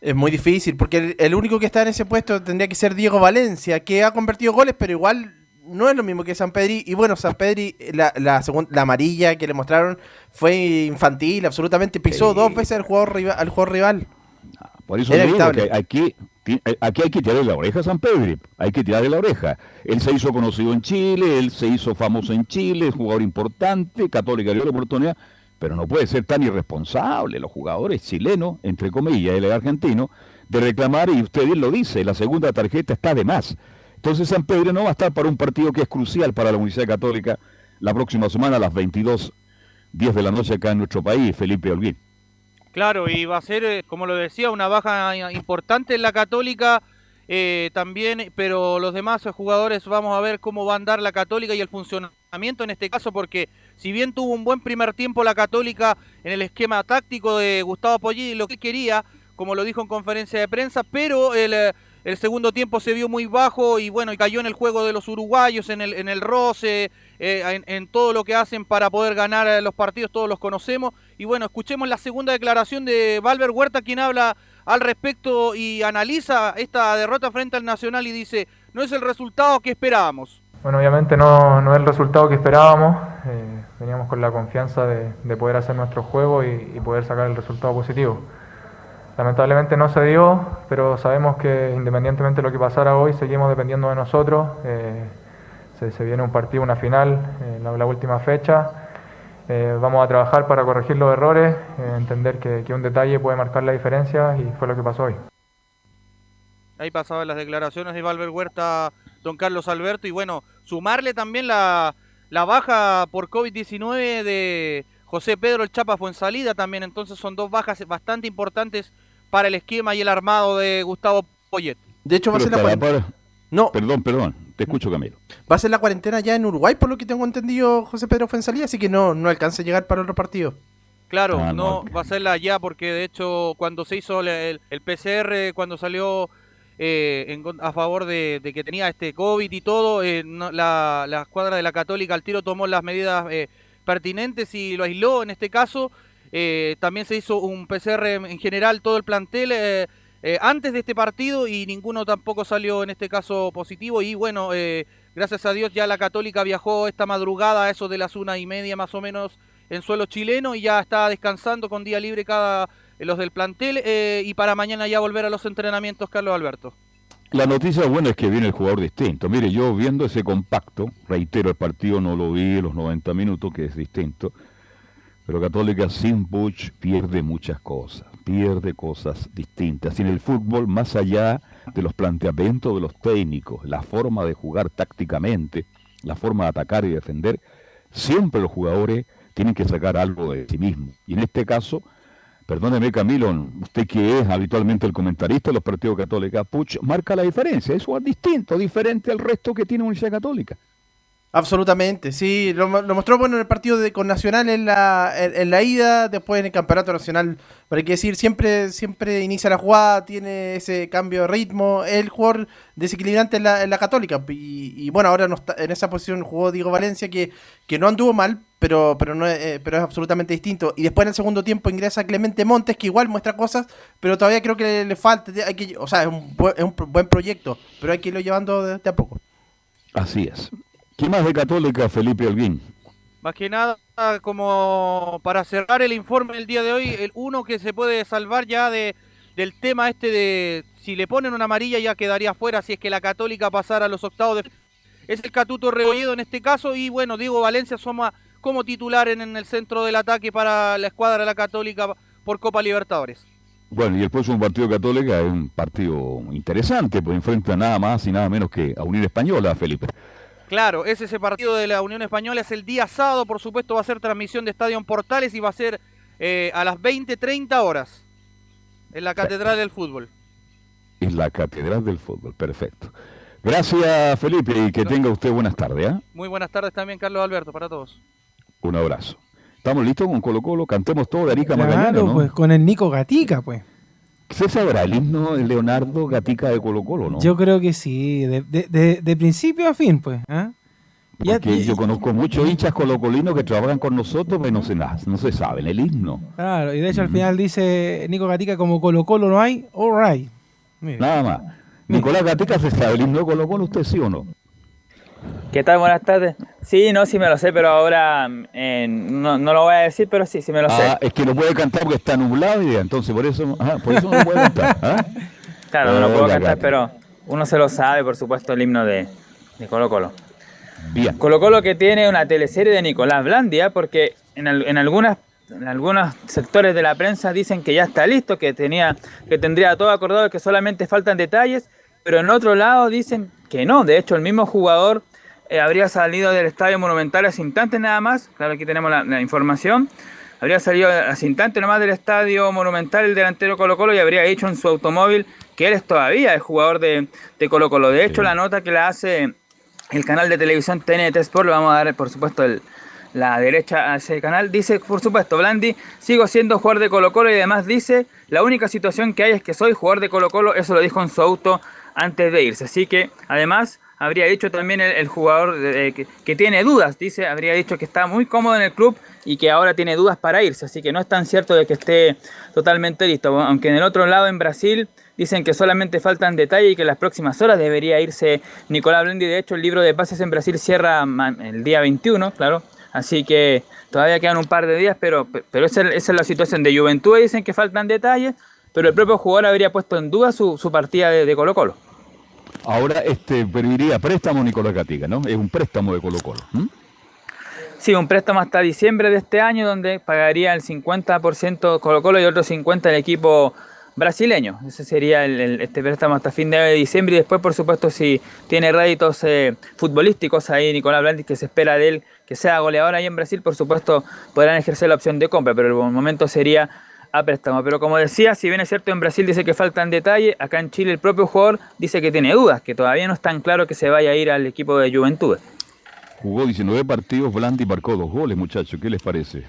Es muy difícil, porque el, único que está en ese puesto tendría que ser Diego Valencia, que ha convertido goles, pero igual no es lo mismo que San Pedri. Y bueno, San Pedri, la, la, la amarilla que le mostraron fue infantil, absolutamente. Pisó dos veces al jugador, al jugador rival. Por eso digo que aquí, eh, aquí hay que tirarle la oreja a San Pedro, hay que tirarle la oreja. Él se hizo conocido en Chile, él se hizo famoso en Chile, jugador importante, Católica dio la oportunidad, pero no puede ser tan irresponsable los jugadores chilenos, entre comillas, el argentino, de reclamar, y usted bien lo dice, la segunda tarjeta está de más. Entonces San Pedro no va a estar para un partido que es crucial para la Universidad Católica la próxima semana a las 22, 10 de la noche acá en nuestro país, Felipe Olguín. Claro, y va a ser, eh, como lo decía, una baja importante en la Católica eh, también, pero los demás jugadores vamos a ver cómo va a andar la Católica y el funcionamiento en este caso, porque si bien tuvo un buen primer tiempo la Católica en el esquema táctico de Gustavo Pollini, lo que quería, como lo dijo en conferencia de prensa, pero el, eh, el segundo tiempo se vio muy bajo y bueno, y cayó en el juego de los uruguayos, en el, en el roce, eh, en, todo lo que hacen para poder ganar los partidos, todos los conocemos. Y bueno, escuchemos la segunda declaración de Valver Huerta, quien habla al respecto y analiza esta derrota frente al Nacional y dice, no es el resultado que esperábamos. Bueno, obviamente no, no es el resultado que esperábamos. Eh, veníamos con la confianza de, poder hacer nuestro juego y, poder sacar el resultado positivo. Lamentablemente no se dio, pero sabemos que independientemente de lo que pasara hoy, seguimos dependiendo de nosotros se, viene un partido, una final, en la, última fecha. Eh, vamos a trabajar para corregir los errores, eh, entender que, un detalle puede marcar la diferencia y fue lo que pasó hoy. Ahí pasaban las declaraciones de Valver Huerta, don Carlos Alberto, y bueno, sumarle también la, la baja por COVID-19 de José Pedro el Chapa fue en salida también, entonces son dos bajas bastante importantes para el esquema y el armado de Gustavo Poyet. De hecho, va a ser la No. Perdón, perdón. Te escucho, Camilo. Va a ser la cuarentena ya en Uruguay, por lo que tengo entendido, José Pedro Fuensalía, así que no, no alcanza a llegar para otro partido. Claro, ah, no, va a serla ya porque de hecho cuando se hizo el, PCR, cuando salió eh, a favor de, que tenía este COVID y todo, eh, la, la, escuadra de la Católica al tiro tomó las medidas eh, pertinentes y lo aisló en este caso. también se hizo un PCR en general todo el plantel eh, antes de este partido y ninguno tampoco salió en este caso positivo. Y bueno, eh, gracias a Dios ya la Católica viajó esta madrugada a eso de las una y media más o menos en suelo chileno y ya está descansando con día libre cada eh, los del plantel y para mañana ya volver a los entrenamientos, Carlos Alberto. La noticia buena es que viene el jugador distinto. Mire, yo viendo ese compacto, reitero, el partido no lo vi los 90 minutos, que es distinto, pero Católica sin Buch pierde muchas cosas pierde cosas distintas. Y en el fútbol, más allá de los planteamientos de los técnicos, la forma de jugar tácticamente, la forma de atacar y defender, siempre los jugadores tienen que sacar algo de sí mismos. Y en este caso, perdóneme Camilo, usted que es habitualmente el comentarista de los partidos católicos, Puch marca la diferencia, eso es distinto, diferente al resto que tiene Universidad Católica. Absolutamente, sí, lo, mostró bueno en el partido de, con Nacional en la, en, la ida, después en el Campeonato Nacional, pero hay que decir, siempre, siempre inicia la jugada, tiene ese cambio de ritmo, el jugador desequilibrante en la, en la Católica, y, bueno, ahora no está, en esa posición jugó Diego Valencia, que, que no anduvo mal, pero, pero, no eh, pero es absolutamente distinto, y después en el segundo tiempo ingresa Clemente Montes, que igual muestra cosas, pero todavía creo que le, falta, hay que, o sea, es un, es un buen proyecto, pero hay que irlo llevando de a poco. Así es. ¿Qué más de Católica, Felipe Alguín? Más que nada, como para cerrar el informe del día de hoy, el uno que se puede salvar ya de, del tema este de si le ponen una amarilla ya quedaría fuera si es que la Católica pasara a los octavos de... Es el Catuto Rebolledo en este caso y bueno, Diego Valencia suma como titular en, en el centro del ataque para la escuadra de la Católica por Copa Libertadores. Bueno, y el próximo partido Católica es un partido interesante, pues enfrenta nada más y nada menos que a Unión Española, Felipe. Claro, es ese partido de la Unión Española, es el día sábado, por supuesto va a ser transmisión de Estadio Portales y va a ser eh, a las 20.30 horas en la Catedral del Fútbol. En la Catedral del Fútbol, perfecto. Gracias Felipe y que tenga usted buenas tardes. ¿eh? Muy buenas tardes también Carlos Alberto, para todos. Un abrazo. ¿Estamos listos con Colo Colo? Cantemos todo de Arica claro, ¿no? pues con el Nico Gatica, pues. ¿Se sabrá el himno de Leonardo Gatica de Colo Colo, no? Yo creo que sí, de, principio a fin, pues. ¿ah? Porque yo conozco muchos hinchas colocolinos que trabajan con nosotros, pero no se, no se saben el himno. Claro, y de hecho al final dice Nico Gatica, como Colo Colo no hay, all right. Nada más. Nicolás Gatica, ¿se sabe el himno de Colo Colo usted sí o no? ¿Qué tal? Buenas tardes. Sí, no, sí me lo sé, pero ahora no, lo voy a decir, pero sí, sí me lo ah, sé. Es que no puede cantar porque está nublado y entonces por eso, por eso no puede cantar. ¿ah? Claro, no lo puedo cantar, pero uno se lo sabe, por supuesto, el himno de, de Colo Colo. Bien. Colo Colo que tiene una teleserie de Nicolás Blandia, porque en, algunas algunos sectores de la prensa dicen que ya está listo, que tenía, que tendría todo acordado, que solamente faltan detalles, pero en otro lado dicen que no. De hecho, el mismo jugador eh, habría salido del Estadio Monumental hace instantes nada más. Claro, aquí tenemos la, información. Habría salido hace instantes nomás del Estadio Monumental el delantero Colo Colo y habría dicho en su automóvil que él es todavía el jugador de, de Colo Colo. De hecho, la nota que la hace el canal de televisión TNT Sport, le vamos a dar por supuesto el, la derecha a ese canal, dice, por supuesto, Blandi, sigo siendo jugador de Colo Colo y además dice, la única situación que hay es que soy jugador de Colo Colo, eso lo dijo en su auto antes de irse. Así que, además, habría dicho también el, jugador que, tiene dudas, dice, habría dicho que está muy cómodo en el club y que ahora tiene dudas para irse, así que no es tan cierto de que esté totalmente listo, aunque en el otro lado, en Brasil, dicen que solamente faltan detalles y que en las próximas horas debería irse Nicolás Blendi, de hecho el libro de pases en Brasil cierra el día 21, claro, Así que todavía quedan un par de días, pero, pero esa, es la situación de Juventud. Dicen que faltan detalles, pero el propio jugador habría puesto en duda su, partida de, Colo Colo. Ahora este permitiría préstamo Nicolás Gatica, ¿no? Es un préstamo de Colo Colo. Sí, un préstamo hasta diciembre de este año donde pagaría el 50% Colo Colo y otro 50% el equipo brasileño. Ese sería el, este préstamo hasta fin de diciembre y después, por supuesto, si tiene réditos eh, futbolísticos ahí Nicolás Blandi, que se espera de él que sea goleador ahí en Brasil, por supuesto, podrán ejercer la opción de compra, pero el momento sería a préstamo. Pero como decía, si bien es cierto, en Brasil dice que faltan detalles, acá en Chile el propio jugador dice que tiene dudas, que todavía no es tan claro que se vaya a ir al equipo de Juventud. Jugó 19 partidos, Blandi marcó dos goles, muchachos. ¿Qué les parece?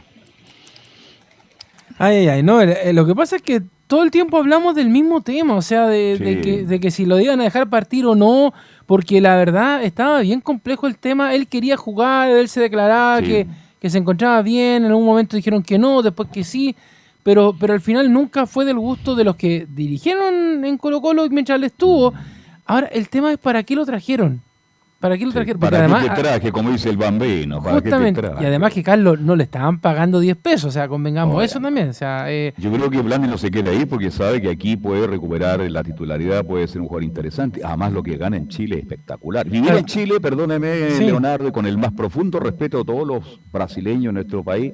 Ay, ay, ay, no, lo que pasa es que todo el tiempo hablamos del mismo tema, o sea, de, que, si lo iban a dejar partir o no, porque la verdad estaba bien complejo el tema, él quería jugar, él se declaraba que, se encontraba bien, en un momento dijeron que no, después que sí, pero, pero al final nunca fue del gusto de los que dirigieron en Colo Colo mientras él estuvo. Ahora, el tema es para qué lo trajeron. ¿Para qué lo trajeron? para además, que traje, como dice el bambino. justamente, y además que Carlos no le estaban pagando 10 pesos, o sea, convengamos eso también. O sea, eh, Yo creo que Blandi no se queda ahí porque sabe que aquí puede recuperar la titularidad, puede ser un jugador interesante. Además, lo que gana en Chile es espectacular. Vivir en Chile, perdóneme, Leonardo, con el más profundo respeto a todos los brasileños en nuestro país,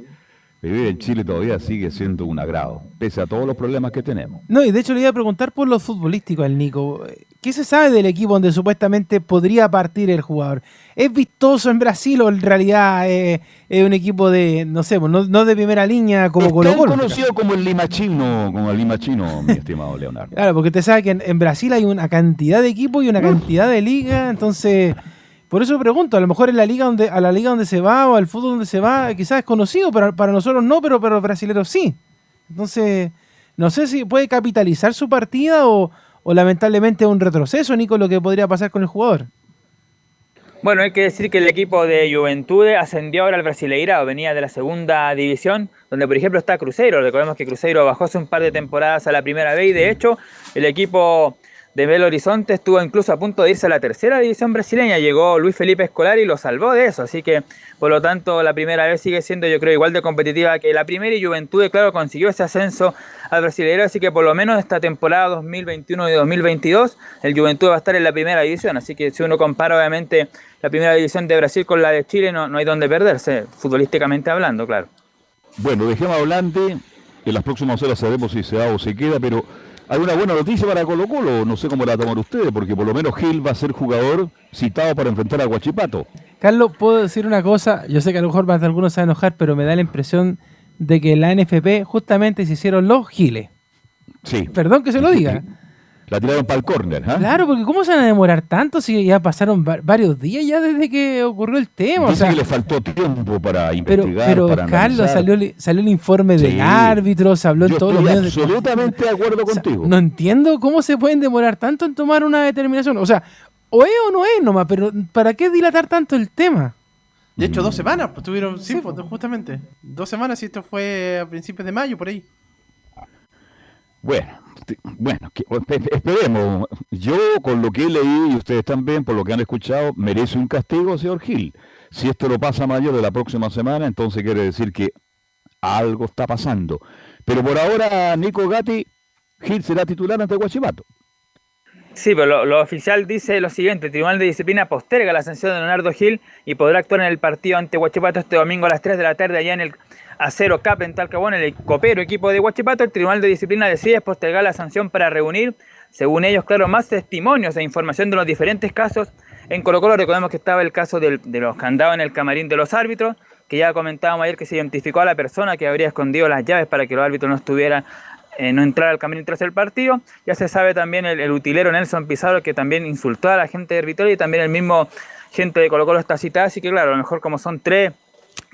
Vivir en Chile todavía sigue siendo un agrado, pese a todos los problemas que tenemos. No, y de hecho le iba a preguntar por lo futbolístico al Nico. ¿Qué se sabe del equipo donde supuestamente podría partir el jugador? ¿Es vistoso en Brasil o en realidad es, un equipo de, no sé, pues, no, de primera línea como Colo Colo? conocido como el Lima Chino, como el Lima Chino, mi (laughs) estimado Leonardo. Claro, porque usted sabe que en, Brasil hay una cantidad de equipos y una cantidad de ligas, entonces... Por eso pregunto, a lo mejor en la liga donde, a la liga donde se va o al fútbol donde se va, quizás es conocido, pero para nosotros no, pero para los brasileños sí. Entonces, no sé si puede capitalizar su partida o, o lamentablemente un retroceso, Nico, lo que podría pasar con el jugador. Bueno, hay que decir que el equipo de Juventude ascendió ahora al Brasileirao, venía de la segunda división, donde por ejemplo está Cruzeiro. Recordemos que Cruzeiro bajó hace un par de temporadas a la primera vez y de hecho el equipo de Belo Horizonte estuvo incluso a punto de irse a la tercera división brasileña. Llegó Luis Felipe Escolar y lo salvó de eso. Así que, por lo tanto, la primera vez sigue siendo, yo creo, igual de competitiva que la primera. Y Juventud, claro, consiguió ese ascenso al brasileño. Así que, por lo menos, esta temporada 2021 y 2022, el Juventud va a estar en la primera división. Así que, si uno compara, obviamente, la primera división de Brasil con la de Chile, no, no hay donde perderse, futbolísticamente hablando, claro. Bueno, dejemos adelante. En las próximas horas sabemos si se va o se queda, pero hay una buena noticia para Colo Colo, no sé cómo la toman ustedes, porque por lo menos Gil va a ser jugador citado para enfrentar a Guachipato. Carlos, puedo decir una cosa, yo sé que a lo mejor más de algunos se va a enojar, pero me da la impresión de que la NFP justamente se hicieron los Giles. Sí. Perdón que se lo diga. (laughs) La tiraron para el córner, ¿ah? Claro, porque ¿cómo se van a demorar tanto si ya pasaron varios días ya desde que ocurrió el tema? Dice que le faltó tiempo para investigar, Pero, pero Carlos, salió, salió el informe del árbitro, se habló en todos los medios. absolutamente de, acuerdo contigo. no entiendo cómo se pueden demorar tanto en tomar una determinación. O sea, o es o no es nomás, pero ¿para qué dilatar tanto el tema? De hecho, dos semanas, pues tuvieron, sí, pues, justamente. Dos semanas y esto fue a principios de mayo, por ahí. Bueno, bueno, esperemos. Yo, con lo que he leído, y ustedes también, por lo que han escuchado, merece un castigo, señor Gil. Si esto lo pasa a mayo de la próxima semana, entonces quiere decir que algo está pasando. Pero por ahora, Nico Gatti, Gil será titular ante Guachimato. Sí, pero lo, oficial dice lo siguiente, el Tribunal de Disciplina posterga la sanción de Leonardo Gil y podrá actuar en el partido ante Guachipato este domingo a las 3 de la tarde allá en el a 0 CAP en Talcahuano, el copero equipo de Huachipato, el Tribunal de Disciplina decide postergar la sanción para reunir, según ellos, claro, más testimonios e información de los diferentes casos. En Colo Colo recordemos que estaba el caso de los candados en el camarín de los árbitros, que ya comentábamos ayer que se identificó a la persona que habría escondido las llaves para que los árbitros no estuvieran eh, no entrar al camarín tras el partido. Ya se sabe también el, utilero Nelson Pizarro que también insultó a la gente de Vitoria y también el mismo gente de Colo Colo está citada, así que claro, a lo mejor como son tres,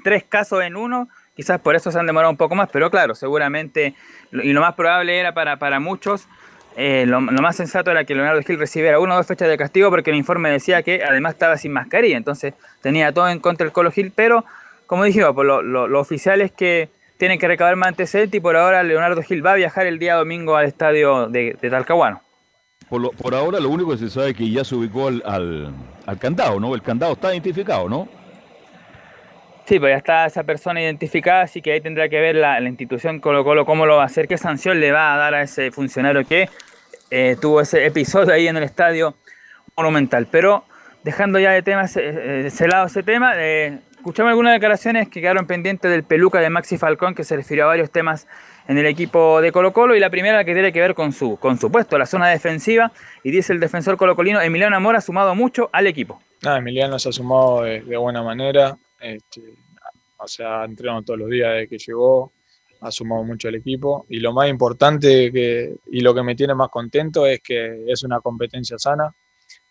tres casos en uno, quizás por eso se han demorado un poco más, pero claro, seguramente, y lo más probable era para, para muchos, eh, lo, más sensato era que Leonardo Gil recibiera una o dos fechas de castigo porque el informe decía que además estaba sin mascarilla, entonces tenía todo en contra del Colo Gil, pero como dijimos, pues lo, lo, oficial es que tienen que recabar más antecedentes y por ahora Leonardo Gil va a viajar el día domingo al estadio de, Talcahuano. Por, por, ahora lo único que se sabe es que ya se ubicó al, al, candado, ¿no? El candado está identificado, ¿no? Sí, pues ya está esa persona identificada, así que ahí tendrá que ver la, institución Colo Colo cómo lo va a hacer, qué sanción le va a dar a ese funcionario que eh, tuvo ese episodio ahí en el estadio monumental. Pero dejando ya de tema ese, eh, ese lado ese tema, eh, escuchamos algunas declaraciones que quedaron pendientes del peluca de Maxi Falcón, que se refirió a varios temas en el equipo de Colo Colo, y la primera que tiene que ver con su, con su puesto, la zona defensiva, y dice el defensor colocolino, Emiliano Amor ha sumado mucho al equipo. Ah, Emiliano se ha sumado de, buena manera, este, o sea, ha entrenado todos los días desde que llegó, ha sumado mucho al equipo, y lo más importante que, y lo que me tiene más contento es que es una competencia sana,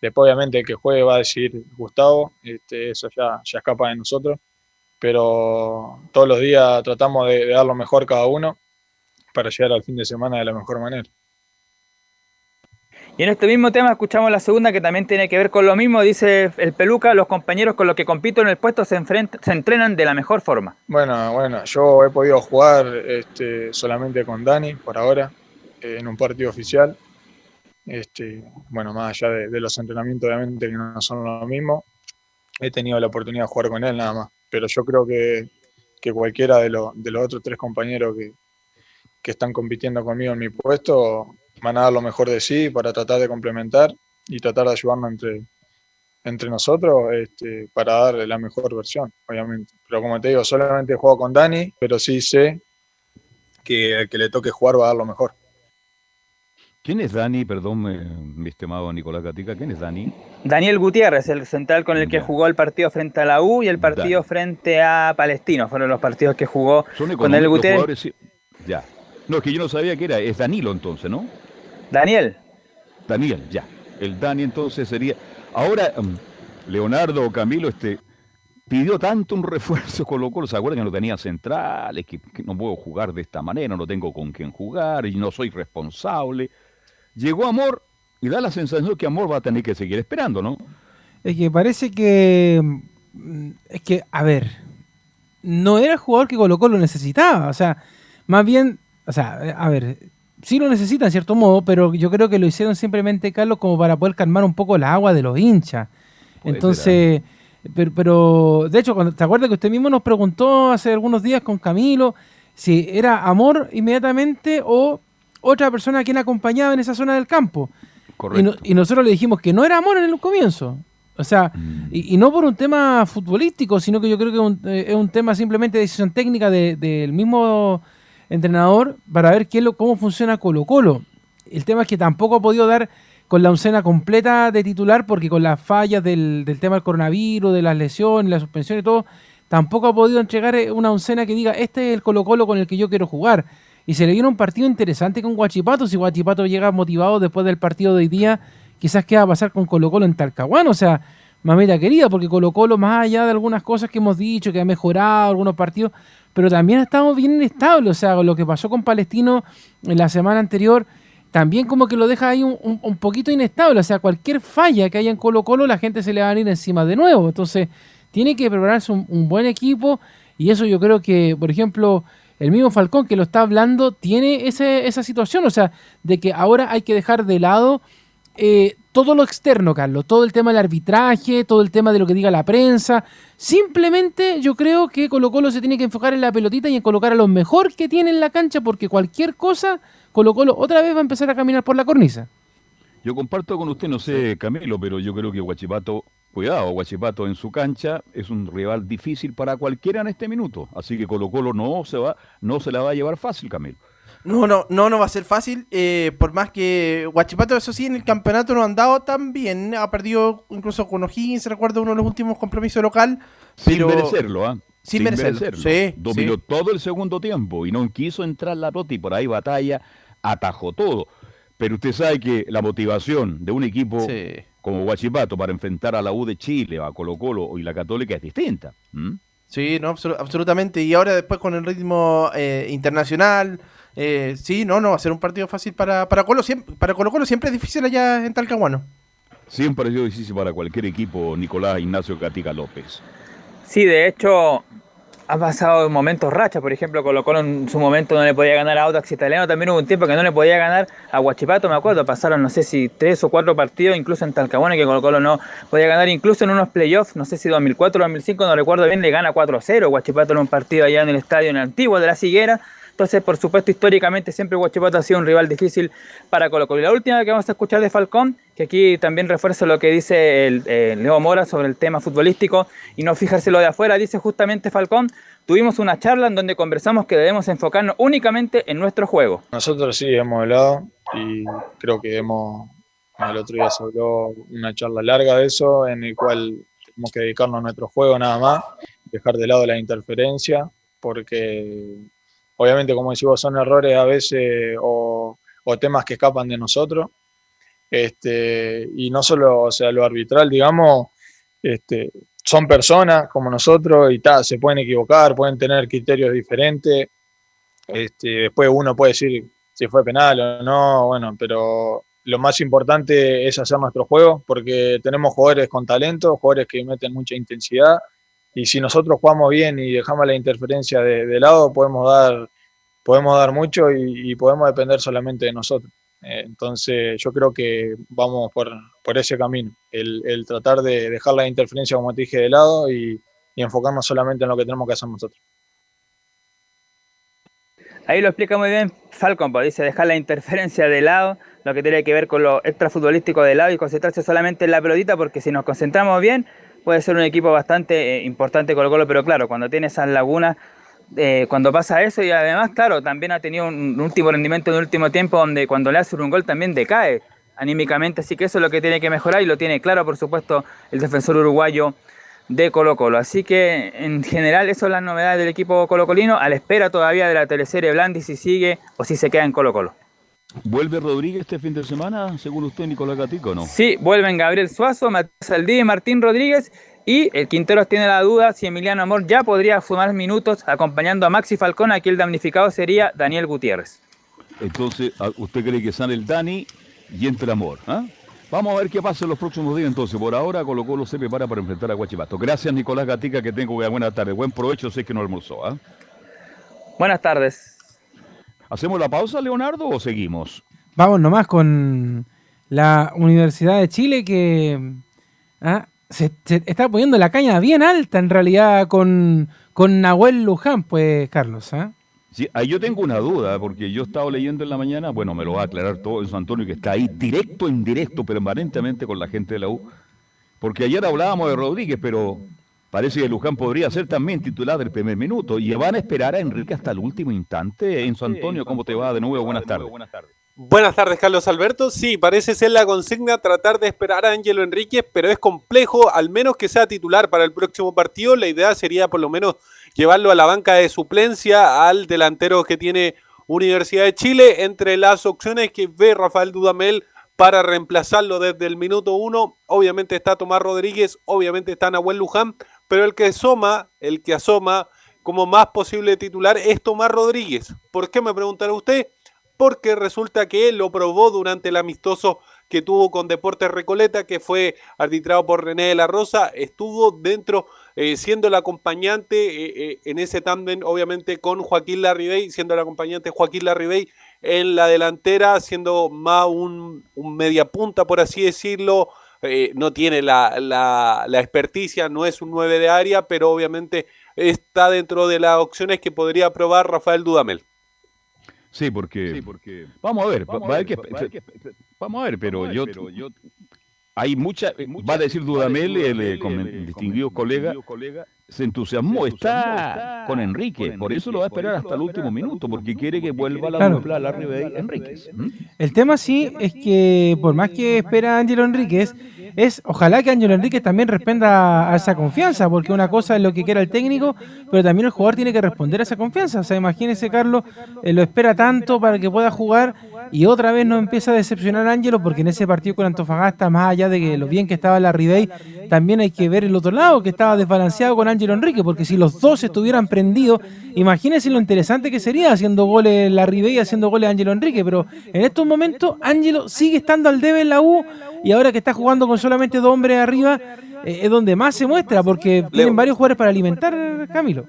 Después, obviamente, el que juegue va a decir Gustavo, este, eso ya, ya escapa de nosotros, pero todos los días tratamos de, dar lo mejor cada uno para llegar al fin de semana de la mejor manera. Y en este mismo tema escuchamos la segunda que también tiene que ver con lo mismo, dice el Peluca, los compañeros con los que compito en el puesto se, se entrenan de la mejor forma. Bueno, bueno, yo he podido jugar este, solamente con Dani por ahora, en un partido oficial, este, bueno, más allá de, los entrenamientos, obviamente que no son lo mismo, he tenido la oportunidad de jugar con él nada más. Pero yo creo que, cualquiera de, los otros tres compañeros que, están compitiendo conmigo en mi puesto van a dar lo mejor de sí para tratar de complementar y tratar de ayudarnos entre, entre nosotros este, para dar la mejor versión, obviamente. Pero como te digo, solamente juego con Dani, pero sí sé que el que le toque jugar va a dar lo mejor. ¿Quién es Dani? Perdón, mi estimado Nicolás Gatica. ¿Quién es Dani? Daniel Gutiérrez, el central con el que jugó el partido frente a la U y el partido frente a Palestino. Fueron los partidos que jugó con el Gutiérrez. Ya. No, es que yo no sabía que era. Es Danilo entonces, ¿no? Daniel. Daniel, ya. El Dani entonces sería. Ahora, um, Leonardo Camilo, este pidió tanto un refuerzo con Colo ¿se acuerdan que no tenía centrales, que, que, no puedo jugar de esta manera, no tengo con quién jugar y no soy responsable? Llegó Amor y da la sensación que Amor va a tener que seguir esperando, ¿no? Es que parece que. Mm, es que, a ver. No era el jugador que Colo Colo necesitaba. O sea, más bien. O sea, a ver. Sí lo necesita en cierto modo, pero yo creo que lo hicieron simplemente, Carlos, como para poder calmar un poco la agua de los hinchas. Entonces. Pero, pero, de hecho, cuando, ¿te acuerdas que usted mismo nos preguntó hace algunos días con Camilo si era amor inmediatamente o otra persona a quien acompañaba en esa zona del campo. Y, nosotros le dijimos que no era amor en el comienzo. O sea, mm. y, no por un tema futbolístico, sino que yo creo que es un, eh, tema simplemente de decisión técnica del mismo entrenador para ver cómo funciona Colo Colo. El tema es que tampoco ha podido dar con la oncena completa de titular porque con las fallas del, tema del coronavirus, de las lesiones, la suspensión y todo, tampoco ha podido entregar eh, una oncena que diga, este es el Colo Colo con el que yo quiero jugar y se le viene un partido interesante con Guachipato. Si Guachipato llega motivado después del partido de hoy día, quizás qué va a pasar con Colo Colo en Talcahuano. O sea, mamita querida, porque Colo Colo, más allá de algunas cosas que hemos dicho, que ha mejorado algunos partidos, pero también estamos bien inestables. O sea, lo que pasó con Palestino en la semana anterior, también como que lo deja ahí un, poquito inestable. O sea, cualquier falla que haya en Colo Colo, la gente se le va a venir encima de nuevo. Entonces, tiene que prepararse un buen equipo. Y eso yo creo que, por ejemplo, el mismo Falcón que lo está hablando tiene esa situación, o sea, de que ahora hay que dejar de lado eh, todo lo externo, Carlos, todo el tema del arbitraje, todo el tema de lo que diga la prensa. Simplemente yo creo que Colo Colo se tiene que enfocar en la pelotita y en colocar a lo mejor que tiene en la cancha, porque cualquier cosa, Colo Colo otra vez va a empezar a caminar por la cornisa. Yo comparto con usted, no sé, Camilo, pero yo creo que Guachipato Cuidado, Guachipato en su cancha es un rival difícil para cualquiera en este minuto, así que Colo Colo no se va, no se la va a llevar fácil, Camilo. No, no, no, no va a ser fácil. Eh, por más que Guachipato, eso sí, en el campeonato no ha andado tan bien. Ha perdido incluso con O'Higgins, recuerdo uno de los últimos compromisos local. Sin merecerlo, ¿ah? Sin, merecerlo. Sí, Dominó todo el segundo tiempo y no quiso entrar la pelota y por ahí batalla, atajó todo. Pero usted sabe que la motivación de un equipo como Guachipato para enfrentar a la U de Chile, a Colo Colo y la Católica es distinta. Sí, no, absolutamente. Y ahora después con el ritmo eh, internacional, eh, sí, no, no va a ser un partido fácil para, para Colo. Siempre, para Colo Colo siempre es difícil allá en Talcahuano. Siempre ha sido difícil para cualquier equipo, Nicolás Ignacio Catica López. Sí, de hecho, ha pasado momentos racha, por ejemplo, Colo Colo en su momento no le podía ganar a Audax Italiano, también hubo un tiempo que no le podía ganar a Huachipato, me acuerdo, pasaron no sé si tres o cuatro partidos, incluso en Talcahuano, que Colo Colo no podía ganar, incluso en unos playoffs, no sé si 2004 o 2005, no recuerdo bien, le gana 4-0 Huachipato en un partido allá en el estadio en el antiguo de la Siguera, entonces, por supuesto, históricamente siempre Huachipato ha sido un rival difícil para Colo. Y la última que vamos a escuchar de Falcón, que aquí también refuerza lo que dice el, Leo Mora sobre el tema futbolístico y no fijárselo de afuera, dice justamente Falcón, tuvimos una charla en donde conversamos que debemos enfocarnos únicamente en nuestro juego. Nosotros sí hemos hablado y creo que hemos, el otro día se habló una charla larga de eso, en el cual tenemos que dedicarnos a nuestro juego nada más, dejar de lado la interferencia, porque obviamente, como decimos, son errores a veces o, temas que escapan de nosotros. Este, y no solo, o sea, lo arbitral, digamos, este, son personas como nosotros y se pueden equivocar, pueden tener criterios diferentes. Este, después uno puede decir si fue penal o no, bueno, pero lo más importante es hacer nuestro juego porque tenemos jugadores con talento, jugadores que meten mucha intensidad y si nosotros jugamos bien y dejamos la interferencia de, lado, podemos dar, podemos dar mucho y, podemos depender solamente de nosotros. Eh, entonces yo creo que vamos por, por ese camino, el, tratar de dejar la interferencia, como te dije, de lado y, enfocarnos solamente en lo que tenemos que hacer nosotros. Ahí lo explica muy bien Falcon, pues dice dejar la interferencia de lado, lo que tiene que ver con lo extrafutbolístico de lado y concentrarse solamente en la pelotita, porque si nos concentramos bien, puede ser un equipo bastante eh, importante con el Colo, pero claro, cuando tiene esas lagunas, eh, cuando pasa eso y además, claro, también ha tenido un, último rendimiento en el último tiempo donde cuando le hace un gol también decae anímicamente, así que eso es lo que tiene que mejorar y lo tiene claro, por supuesto, el defensor uruguayo de Colo Colo. Así que en general eso son las novedades del equipo colocolino, a la espera todavía de la teleserie Blandi si sigue o si se queda en Colo Colo. ¿Vuelve Rodríguez este fin de semana, según usted, Nicolás Gatico, no? Sí, vuelven Gabriel Suazo, Matías Aldí y Martín Rodríguez. Y el Quinteros tiene la duda si Emiliano Amor ya podría sumar minutos acompañando a Maxi Falcón. Aquí el damnificado sería Daniel Gutiérrez. Entonces, ¿usted cree que sale el Dani y entra Amor? ¿ah? Vamos a ver qué pasa en los próximos días entonces. Por ahora Colo Colo se prepara para enfrentar a Guachipato. Gracias Nicolás Gatica, que tengo buena tarde. Buen provecho, sé que no almorzó. ¿ah? Buenas tardes. ¿Hacemos la pausa, Leonardo, o seguimos? Vamos nomás con la Universidad de Chile que ah, se, está poniendo la caña bien alta en realidad con, con Nahuel Luján, pues, Carlos. ¿ah? Sí, ahí yo tengo una duda, porque yo he estado leyendo en la mañana, bueno, me lo va a aclarar todo San Antonio, que está ahí directo, indirecto, permanentemente con la gente de la U. Porque ayer hablábamos de Rodríguez, pero Parece que Luján podría ser también titular del primer minuto y van a esperar a Enrique hasta el último instante. Enzo Antonio, ¿cómo te va? De nuevo, buenas tardes. Buenas tardes, Carlos Alberto. Sí, parece ser la consigna tratar de esperar a Ángelo Enríquez, pero es complejo, al menos que sea titular para el próximo partido. La idea sería por lo menos llevarlo a la banca de suplencia al delantero que tiene Universidad de Chile. Entre las opciones que ve Rafael Dudamel para reemplazarlo desde el minuto uno, obviamente está Tomás Rodríguez, obviamente está Nahuel Luján, pero el que asoma, el que asoma como más posible titular es Tomás Rodríguez. ¿Por qué me preguntará usted? Porque resulta que él lo probó durante el amistoso que tuvo con Deportes Recoleta, que fue arbitrado por René de la Rosa, estuvo dentro, eh, siendo el acompañante eh, eh, en ese tándem, obviamente, con Joaquín Larribey, siendo el acompañante Joaquín Larribey en la delantera, siendo más un, un media punta, por así decirlo, no tiene la, la, experticia, no es un 9 de área, pero obviamente está dentro de las opciones que podría probar Rafael Dudamel. Sí, porque, vamos a ver, vamos a ver, vamos a ver pero, yo, hay mucha, va a decir Dudamel, el, distinguido colega, se entusiasmó, está con Enrique, por eso lo va a esperar hasta el último minuto, porque quiere que vuelva la dupla la Ribey Enríquez. El tema sí es que por más que espera Ángelo Enríquez, es ojalá que Ángelo Enríquez también responda a esa confianza, porque una cosa es lo que quiera el técnico, pero también el jugador tiene que responder a esa confianza. O sea, imagínese, Carlos, eh, lo espera tanto para que pueda jugar y otra vez no empieza a decepcionar a Ángelo, porque en ese partido con Antofagasta, más allá de que lo bien que estaba la Ribey, también hay que ver el otro lado, que estaba desbalanceado con Ángelo Enrique, porque si los dos estuvieran prendidos, imagínense lo interesante que sería haciendo goles la Ribey haciendo goles Ángelo Enrique, pero en estos momentos Ángelo sigue estando al debe en la U y ahora que está jugando con solamente dos hombres arriba, eh, es donde más se muestra, porque tienen varios jugadores para alimentar, Camilo.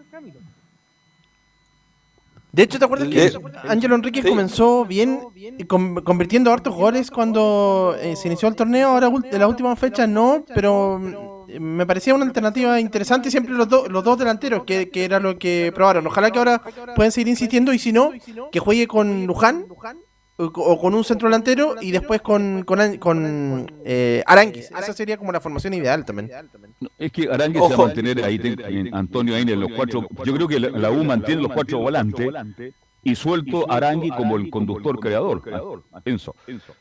De hecho, ¿te acuerdas que Ángelo Enríquez comenzó bien, convirtiendo hartos goles cuando eh, se inició el torneo? Ahora, en la última fecha no, pero me parecía una alternativa interesante siempre los, los dos delanteros, que, que, era lo que probaron. Ojalá que ahora puedan seguir insistiendo y si no, que juegue con Luján o con un centro delantero y después con, con, con eh, Aranguis. Esa sería como la formación ideal también. es que Aranguis se va a mantener ahí, Antonio, ahí en los cuatro. Yo creo que la, U mantiene los cuatro volantes y suelto Arangui como el conductor creador.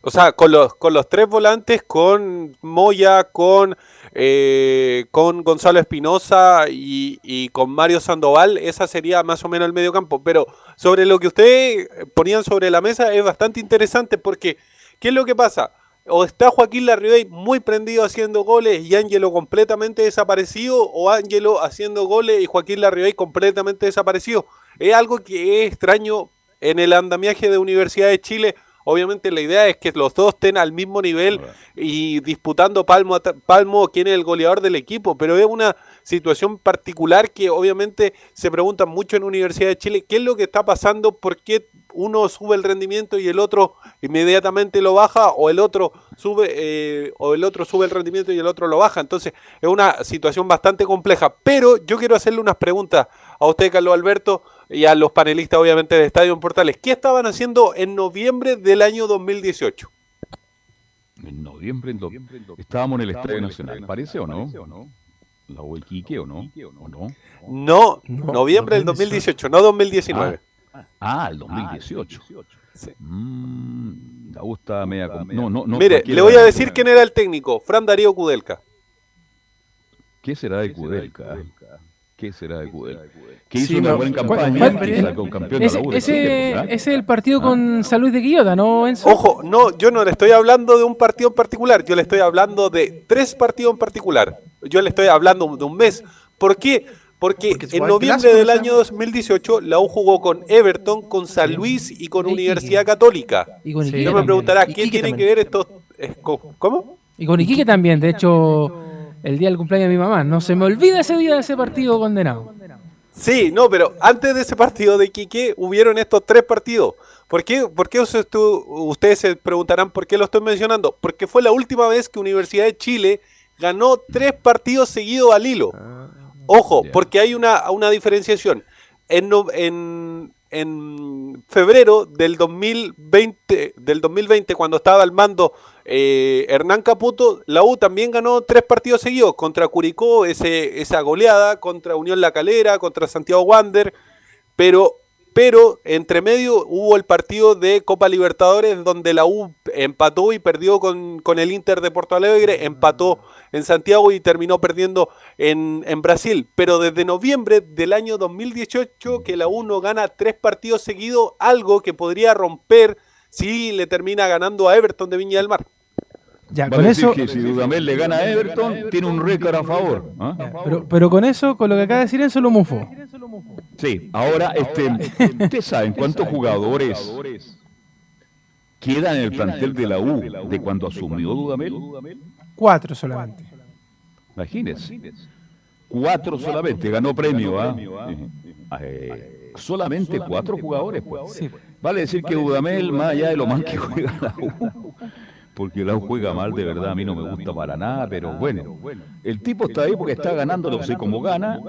O sea, con los, con los tres volantes, con Moya, con, eh, con Gonzalo Espinosa y, y, con Mario Sandoval, esa sería más o menos el medio campo. Pero sobre lo que ustedes ponían sobre la mesa es bastante interesante porque, ¿qué es lo que pasa? O está Joaquín Larribey muy prendido haciendo goles y Ángelo completamente desaparecido, o Ángelo haciendo goles y Joaquín Larribey completamente desaparecido. Es algo que es extraño en el andamiaje de Universidad de Chile. Obviamente la idea es que los dos estén al mismo nivel y disputando palmo a palmo quién es el goleador del equipo, pero es una situación particular que obviamente se preguntan mucho en Universidad de Chile, ¿qué es lo que está pasando? ¿Por qué uno sube el rendimiento y el otro inmediatamente lo baja o el otro sube eh, o el otro sube el rendimiento y el otro lo baja? Entonces, es una situación bastante compleja, pero yo quiero hacerle unas preguntas a usted Carlos Alberto y a los panelistas obviamente de Estadio en Portales. ¿Qué estaban haciendo en noviembre del año 2018? En noviembre, estábamos en el Estadio Nacional, ¿parece o no? ¿La U o no? ¿O no? No, noviembre del 2018, no 2019. Ah, el 2018. Mm, la está media... No, no, no, Mire, le voy a decir quién era el técnico, Fran Darío Kudelka. ¿Qué será de Kudelka? ¿Qué será de Kudelka? Que hizo una buena campaña ese, es el partido con San Luis de Quillota, ¿no, Enzo? Ojo, no, yo no le estoy hablando de un partido en particular, yo le estoy hablando de tres partidos en particular. Yo le estoy hablando de un mes. ¿Por qué? Porque, en noviembre del año 2018 la U jugó con Everton, con San Luis y con Universidad Católica. Y con Yo me preguntará, ¿qué tienen que ver estos... ¿Cómo? Y con Iquique también, de hecho, el día del cumpleaños de mi mamá. No se me olvida ese día de ese partido condenado. Sí, no, pero antes de ese partido de Iquique hubieron estos tres partidos. ¿Por qué, por qué ustedes se preguntarán por qué lo estoy mencionando? Porque fue la última vez que Universidad de Chile ganó tres partidos seguidos al hilo. Ojo, porque hay una, una diferenciación. En, en, en, febrero del 2020, del 2020, cuando estaba al mando eh, Hernán Caputo, la U también ganó tres partidos seguidos contra Curicó, esa goleada, contra Unión La Calera, contra Santiago Wander, pero pero entre medio hubo el partido de Copa Libertadores donde la U empató y perdió con, con el Inter de Porto Alegre, empató en Santiago y terminó perdiendo en, en, Brasil. Pero desde noviembre del año 2018 que la U no gana tres partidos seguidos, algo que podría romper si le termina ganando a Everton de Viña del Mar. Ya, con eso. Que si Dudamel le gana a Everton, tiene un récord a favor. ¿ah? pero, pero, con eso, con lo que acaba de decir Enzo, lo mufo. Sí, ahora, este, ¿ustedes saben cuántos jugadores quedan en el plantel de la U de cuando asumió Dudamel? Cuatro solamente. Imagínense. Cuatro solamente, ganó premio. ¿ah? Eh, solamente cuatro jugadores, pues. Vale decir que Dudamel, más allá de lo mal que juega la U, porque la U juega mal, de verdad, a mí no me gusta para nada, pero bueno, el tipo está ahí porque está ganando, no sé cómo gana,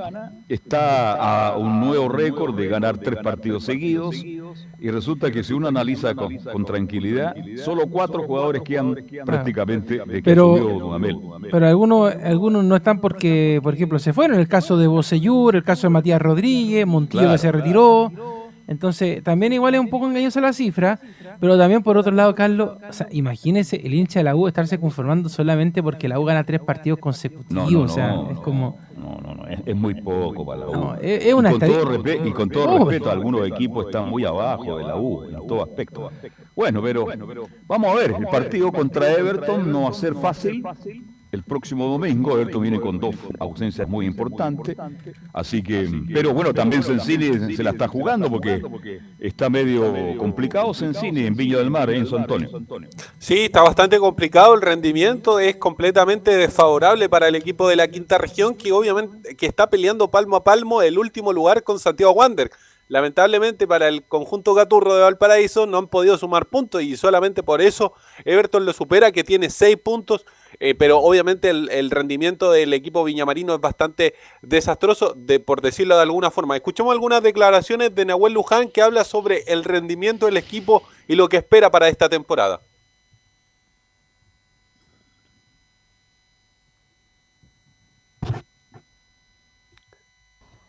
está a un nuevo récord de ganar tres partidos seguidos, y resulta que si uno analiza con, con tranquilidad, solo cuatro jugadores quedan prácticamente de que Pero- Dudamel. Pero algunos, algunos no están porque, por ejemplo, se fueron. El caso de Bocellur, el caso de Matías Rodríguez, Montillo Claro. que se retiró. Entonces, también igual es un poco engañosa la cifra, pero también por otro lado, Carlos, o sea, imagínese el hincha de la U estarse conformando solamente porque la U gana tres partidos consecutivos, No, no, o sea, no, es como... No, no, no, es, es muy poco para la U. No, es- es una y, con todo y con todo No, respeto, algunos equipos están muy abajo de la U en todo aspecto. Bueno, pero vamos a ver, el partido contra Everton no va a ser fácil. El próximo domingo Everton viene con dos ausencias muy importantes, así que, pero bueno, también Sensini se la está jugando porque está medio complicado Sensini en Villa del Mar, ¿eh? en San Antonio. Sí, está bastante complicado. El rendimiento es completamente desfavorable para el equipo de la quinta región, que obviamente que está peleando palmo a palmo el último lugar con Santiago Wander. Lamentablemente para el conjunto Gaturro de Valparaíso no han podido sumar puntos y solamente por eso Everton lo supera, que tiene seis puntos, eh, pero obviamente el, rendimiento del equipo viñamarino es bastante desastroso, de, por decirlo de alguna forma. Escuchemos algunas declaraciones de Nahuel Luján que habla sobre el rendimiento del equipo y lo que espera para esta temporada.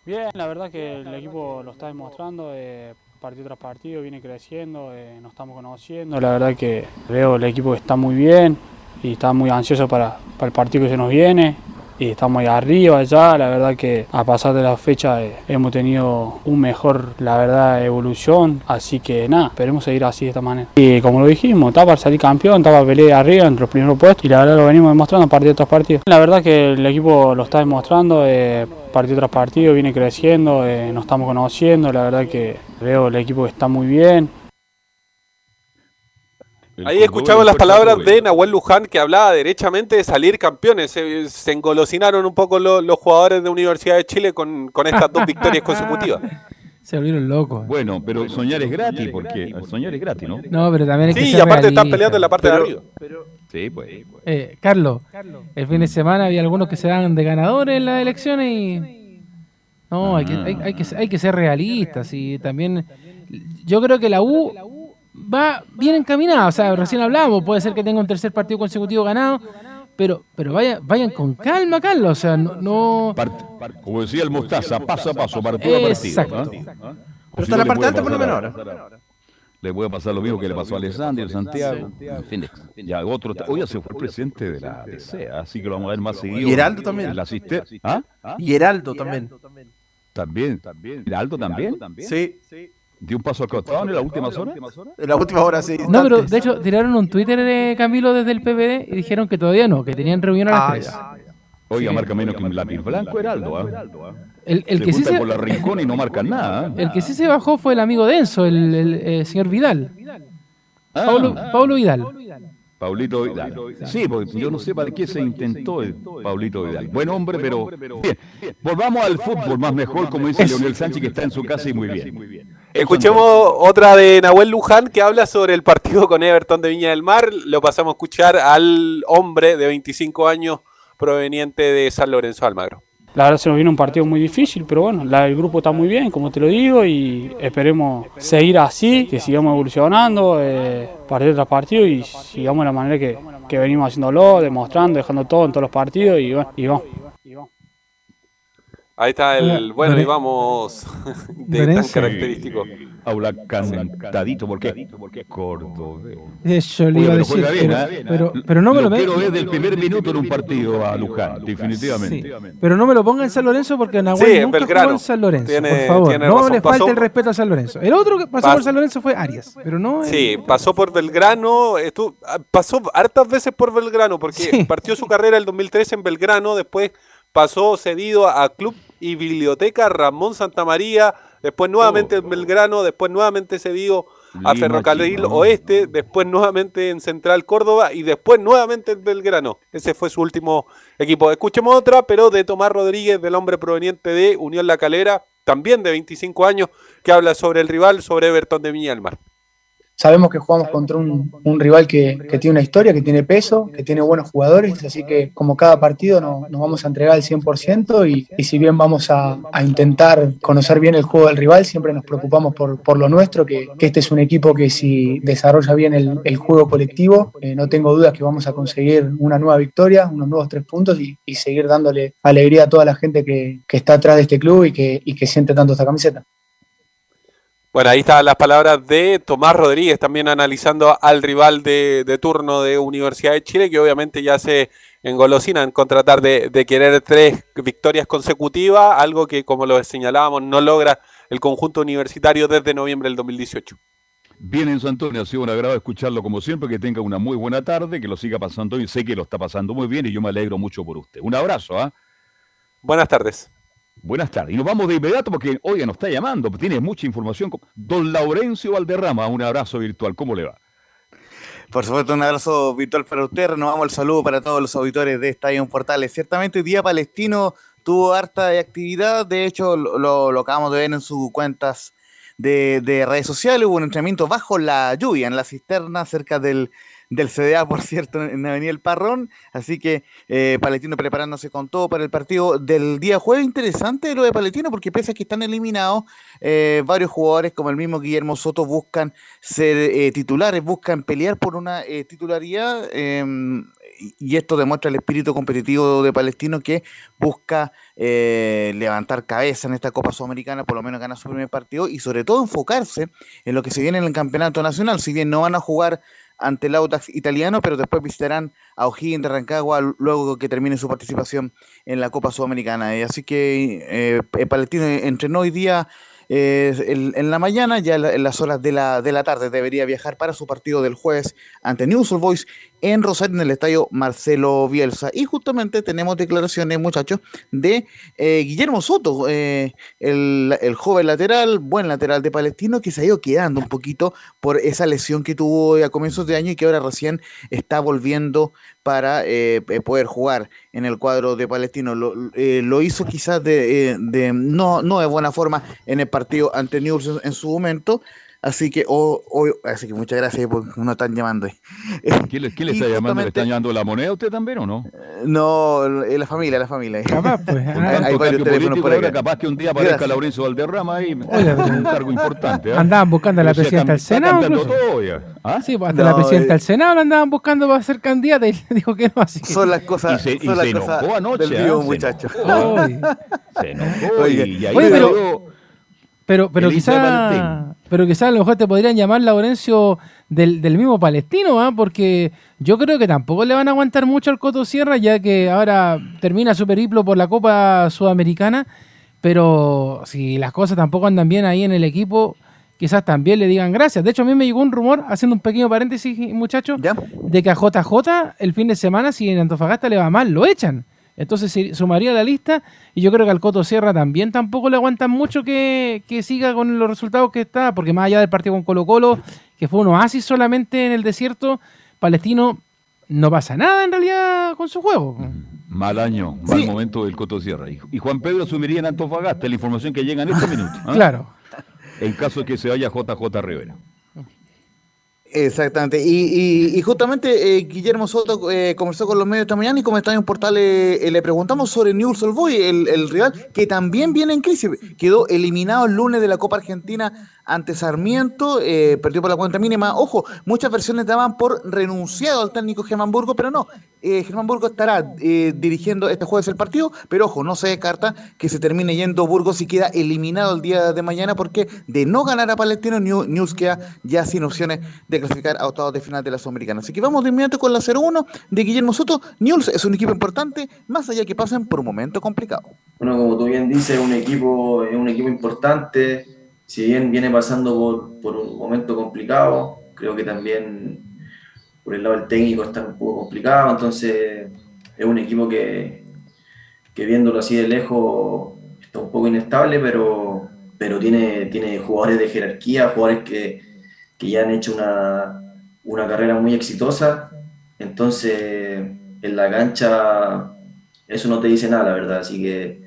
Bien, la verdad que el equipo lo está demostrando, eh, partido tras partido viene creciendo, eh, nos estamos conociendo, la verdad que veo el equipo que está muy bien y está muy ansioso para, para el partido que se nos viene y estamos ahí arriba ya, la verdad que a pasar de la fecha eh, hemos tenido un mejor, la verdad, evolución, así que nada, esperemos seguir así de esta manera. Y como lo dijimos, está para salir campeón, está para pelear arriba entre los primeros puestos y la verdad lo venimos demostrando partido tras partido. La verdad que el equipo lo está demostrando, eh, partido tras partido viene creciendo, eh, nos estamos conociendo, la verdad que veo el equipo que está muy bien. Ahí escuchamos las palabras de Nahuel Luján que hablaba derechamente de salir campeones. Se, se engolosinaron un poco lo- los jugadores de Universidad de Chile con, con estas dos victorias (laughs) consecutivas. Se volvieron locos. Bueno, pero soñar es gratis, porque soñar es gratis, ¿no? No, pero también hay que Sí, y aparte están peleando en la parte de Pero- arriba. Sí, pues. Eh, Carlos, el fin de semana había algunos que se dan de ganadores en las elecciones y... No, hay que, hay, hay que, hay que ser realistas y también... Yo creo que la U va bien encaminada, o sea, recién hablamos, puede ser que tenga un tercer partido consecutivo ganado, pero pero vaya, vayan con calma, Carlos, o sea, no... no... Como decía el Mostaza, paso a paso, partido a partido. Exacto. ¿ah? Pero está la le parte alta por lo menos a- Le puede pasar lo mismo que le pasó a Alessandro, Santiago. En fin, ya otro. Hoy ya se fue el presidente de la DC, así que lo vamos a ver más seguido. Y Heraldo también. Asiste- ¿Ah? Y Heraldo también. También. ¿Heraldo también? Sí. ¿Dio un paso al costado en la última hora? En la última hora, sí. No, pero de hecho tiraron un Twitter de Camilo desde el PPD y dijeron que todavía no, que tenían reunión a las Ah, 3. Oiga, Sí. marca menos que un lápiz blanco, Heraldo. ¿ah? El, el se que sí se, por la rincón y no marcan nada. ¿ah? el que sí se bajó fue el amigo denso, el, el, eh, señor Vidal. Ah. Paulo, Paulo Vidal. Paulito Vidal. Sí, porque yo no sé para qué se intentó el Paulito Vidal. Buen hombre, pero bien. Volvamos al fútbol más mejor, como dice Leonel Sánchez, que está en su casa y muy bien. Escuchemos otra de Nahuel Luján que habla sobre el partido con Everton de Viña del Mar. Lo pasamos a escuchar al hombre de 25 años proveniente de San Lorenzo Almagro. La verdad se nos viene un partido muy difícil, pero bueno, la- el grupo está muy bien, como te lo digo, y esperemos seguir así, que sigamos evolucionando eh, partido tras partido y sigamos de la manera que, que venimos haciéndolo, demostrando, dejando todo en todos los partidos y bueno, y vamos. Ahí está el. Hola, Bueno, y vamos (laughs) de tan característico. Habla cantadito, porque cordobés. Eso le iba a pero decir, pero, ¿eh? pero, pero no me lo, Lo quiero ver del primer minuto en un partido a Luján, definitivamente. Sí, pero no me lo ponga en San Lorenzo porque Nahuel nunca Belgrano. jugó en San Lorenzo, Tiene- por favor. tiene no razón. le Pasó- falte el respeto a San Lorenzo. El otro que pasó Pas- por San Lorenzo fue Arias, pero no... Sí, pasó por Belgrano, estuvo, ah, pasó hartas veces por Belgrano, porque partió su carrera el 2013 en Belgrano, después pasó cedido a Club y Biblioteca Ramón Santamaría, después nuevamente en Belgrano, después nuevamente cedido a Lima, Ferrocarril. Oeste, después nuevamente en Central Córdoba y después nuevamente en Belgrano. Ese fue su último equipo. Escuchemos otra, pero de Tomás Rodríguez, del hombre proveniente de Unión La Calera, también de 25 años, que habla sobre el rival, sobre Everton de Viña del Mar. Sabemos que jugamos contra un, rival que, tiene una historia, que tiene peso, que tiene buenos jugadores, así que como cada partido nos vamos a entregar al 100% y, y si bien vamos a, intentar conocer bien el juego del rival, siempre nos preocupamos por, lo nuestro, que, este es un equipo que si desarrolla bien el, juego colectivo, eh, no tengo dudas que vamos a conseguir una nueva victoria, unos nuevos tres puntos y, seguir dándole alegría a toda la gente que, está atrás de este club y que, y que siente tanto esta camiseta. Bueno, ahí están las palabras de Tomás Rodríguez, también analizando al rival de, turno de Universidad de Chile, que obviamente ya se engolosinan con tratar de, querer tres victorias consecutivas, algo que, como lo señalábamos, no logra el conjunto universitario desde noviembre del 2018. Bien, Enzo Antonio, ha sido un agrado escucharlo como siempre, que tenga una muy buena tarde, que lo siga pasando y sé que lo está pasando muy bien y yo me alegro mucho por usted. Un abrazo, ¿ah? Buenas tardes. Buenas tardes. Y nos vamos de inmediato porque, oiga, nos está llamando, tiene mucha información. Don Laurencio Valderrama, un abrazo virtual. ¿Cómo le va? Por supuesto, un abrazo virtual para usted. Renovamos el saludo para todos los auditores de Estadio Portales. Ciertamente, Día Palestino tuvo harta de actividad. De hecho, lo, acabamos de ver en sus cuentas de, de redes sociales. Hubo un entrenamiento bajo la lluvia en la cisterna cerca del del CDA, por cierto, en Avenida El Parrón. Así que eh, Palestino preparándose con todo para el partido del día jueves. Interesante lo de Palestino, porque pese a que están eliminados, eh, varios jugadores, como el mismo Guillermo Soto, buscan ser eh, titulares, buscan pelear por una titularidad. Em, y esto demuestra el espíritu competitivo de Palestino que busca levantar cabeza en esta Copa Sudamericana, por lo menos ganar su primer partido y sobre todo enfocarse en lo que se viene en el Campeonato Nacional. Si bien no van a jugar ante el Autax italiano, pero después visitarán a O'Higgins de Rancagua luego que termine su participación en la Copa Sudamericana. Así que eh, Palestino entrenó hoy día en, la mañana, ya en las horas de la, de la tarde, debería viajar para su partido del jueves ante News Boys en Rosario, en el estadio Marcelo Bielsa. Y justamente tenemos declaraciones, muchachos, de eh, Guillermo Soto, eh, el, joven lateral, buen lateral de Palestino, que se ha ido quedando un poquito por esa lesión que tuvo a comienzos de año y que ahora recién está volviendo para eh, poder jugar en el cuadro de Palestino. Lo, hizo quizás de, no, no de buena forma en el partido ante News en su momento, Así que, así que muchas gracias porque nos están llamando. (laughs) ¿Quién le, está llamando? ¿Le están llamando la moneda a usted también o no? No, la familia, la familia. Capaz, pues. (laughs) hay varios teléfonos por ahora, capaz que un día aparezca Laurencio Valderrama ahí, un cargo importante. ¿eh? Andaban buscando a la presidenta del Senado. ¿Ah? Sí, pues hasta la presidenta del Senado la andaban buscando para ser candidata y (laughs) dijo que no. Así que... Son las cosas, y se, son y las cosas anoche, del vivo, ¿eh? muchachos. Se enojó y, ahí pero, pero, pero quizá, pero quizás a lo mejor te podrían llamar Laurencio del, del mismo palestino, ¿ah? porque yo creo que tampoco le van a aguantar mucho al Coto Sierra, ya que ahora termina su periplo por la Copa Sudamericana, pero si las cosas tampoco andan bien ahí en el equipo, quizás también le digan gracias. De hecho, a mí me llegó un rumor, haciendo un pequeño paréntesis, muchachos, de que a JJ el fin de semana, si en Antofagasta le va mal, lo echan. Entonces se sumaría la lista y yo creo que al Coto Sierra también tampoco le aguantan mucho que, siga con los resultados que está, porque más allá del partido con Colo Colo, que fue un oasis solamente en el desierto palestino, no pasa nada en realidad con su juego. Mal año, mal momento del Coto Sierra. Y Juan Pedro asumiría en Antofagasta la información que llega en este minuto. ¿ah? Claro. En caso de que se vaya JJ Rivera. Exactamente. Y, justamente eh, Guillermo Soto eh, conversó con los medios esta mañana y como está en un portal eh, le preguntamos sobre Newell's Old Boy, el, el rival que también viene en crisis. Quedó eliminado el lunes de la Copa Argentina ante Sarmiento, eh, perdió por la cuenta mínima. Ojo, muchas versiones daban por renunciado al técnico Germán Burgo, pero no. Eh, Germán Burgo estará eh, dirigiendo este jueves el partido, pero ojo, no se descarta que se termine yendo Burgos y queda eliminado el día de mañana porque de no ganar a Palestino, News queda ya sin opciones de clasificar a octavos de final de la Sudamericana. Así que vamos de inmediato con la 0-1 de Guillermo Soto. News es un equipo importante, más allá que pasen por un momento complicado. Bueno, como tú bien dices, un equipo, un equipo importante si bien viene pasando por, un momento complicado, creo que también por el lado del técnico está un poco complicado, entonces es un equipo que, que viéndolo así de lejos está un poco inestable, pero, pero tiene, tiene jugadores de jerarquía, jugadores que, que ya han hecho una, una carrera muy exitosa, entonces en la cancha eso no te dice nada, la verdad, así que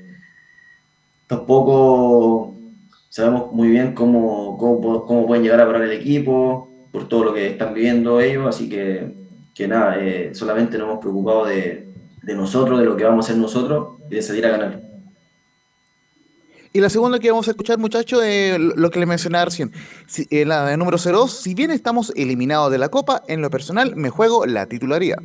tampoco sabemos muy bien cómo, cómo, cómo, pueden llegar a parar el equipo, por todo lo que están viviendo ellos, así que, que nada, eh, solamente nos hemos preocupado de, de nosotros, de lo que vamos a hacer nosotros y de salir a ganar. Y la segunda que vamos a escuchar, muchachos, es lo que le mencionaba recién. Si, eh, la de número 02, si bien estamos eliminados de la Copa, en lo personal me juego la titularidad.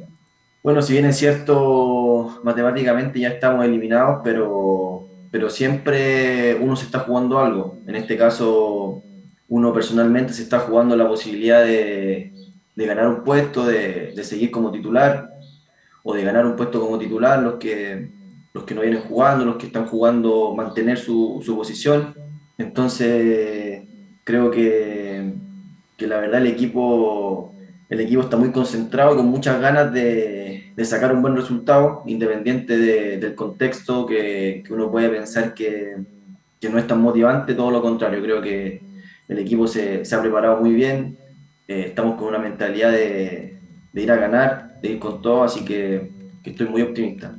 Bueno, si bien es cierto, matemáticamente ya estamos eliminados, pero, pero siempre uno se está jugando algo. En este caso, uno personalmente se está jugando la posibilidad de, ganar un puesto, de, de seguir como titular, o de ganar un puesto como titular, los que, los que no vienen jugando, los que están jugando mantener su, su posición. Entonces, creo que, que, la verdad el equipo, el equipo está muy concentrado y con muchas ganas de, sacar un buen resultado, independiente de, del contexto que, uno puede pensar que, no es tan motivante, todo lo contrario, creo que el equipo se, ha preparado muy bien, eh, estamos con una mentalidad de, ir a ganar, de ir con todo, así que estoy muy optimista.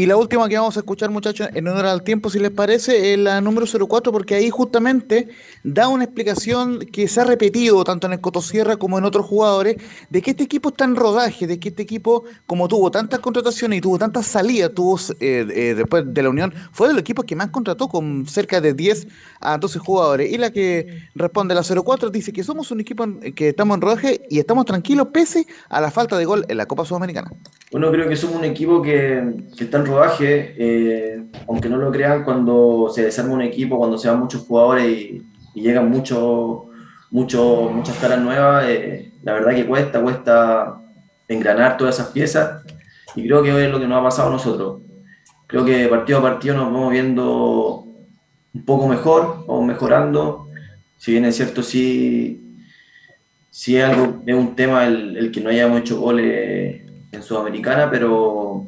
Y la última que vamos a escuchar, muchachos, en honor al tiempo, si les parece, es la número 04, porque ahí justamente da una explicación que se ha repetido tanto en el Cotosierra como en otros jugadores, de que este equipo está en rodaje, de que este equipo, como tuvo tantas contrataciones y tuvo tantas salidas, tuvo eh, eh, después de la Unión, fue de los equipos que más contrató, con cerca de 10 a 12 jugadores. Y la que responde la 04 dice que somos un equipo que estamos en rodaje y estamos tranquilos pese a la falta de gol en la Copa Sudamericana. Bueno, creo que somos un equipo que, que está en eh, aunque no lo crean, cuando se desarma un equipo, cuando se van muchos jugadores y, llegan mucho, mucho, muchas caras nuevas, eh, la verdad que cuesta, cuesta engranar todas esas piezas y creo que hoy es lo que nos ha pasado a nosotros. Creo que partido a partido nos vamos viendo un poco mejor, vamos mejorando. Si bien es cierto, sí, sí algo, es un tema el, el que no hayamos hecho goles en Sudamericana, pero,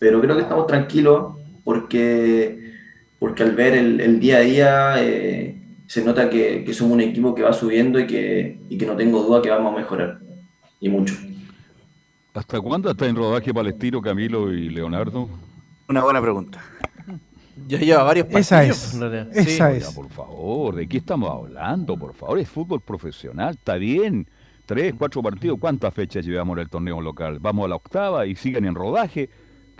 pero creo que estamos tranquilos porque, porque al ver el, el día a día eh, se nota que, que, somos un equipo que va subiendo y que, y que no tengo duda que vamos a mejorar, y mucho. ¿Hasta cuándo está en rodaje Palestino, Camilo y Leonardo? Una buena pregunta. Ya lleva varios partidos. Esa es. Esa sí, es. Oiga, por favor, ¿de qué estamos hablando? Por favor, es fútbol profesional, está bien. Tres, cuatro partidos, ¿cuántas fechas llevamos en el torneo local? Vamos a la octava y siguen en rodaje.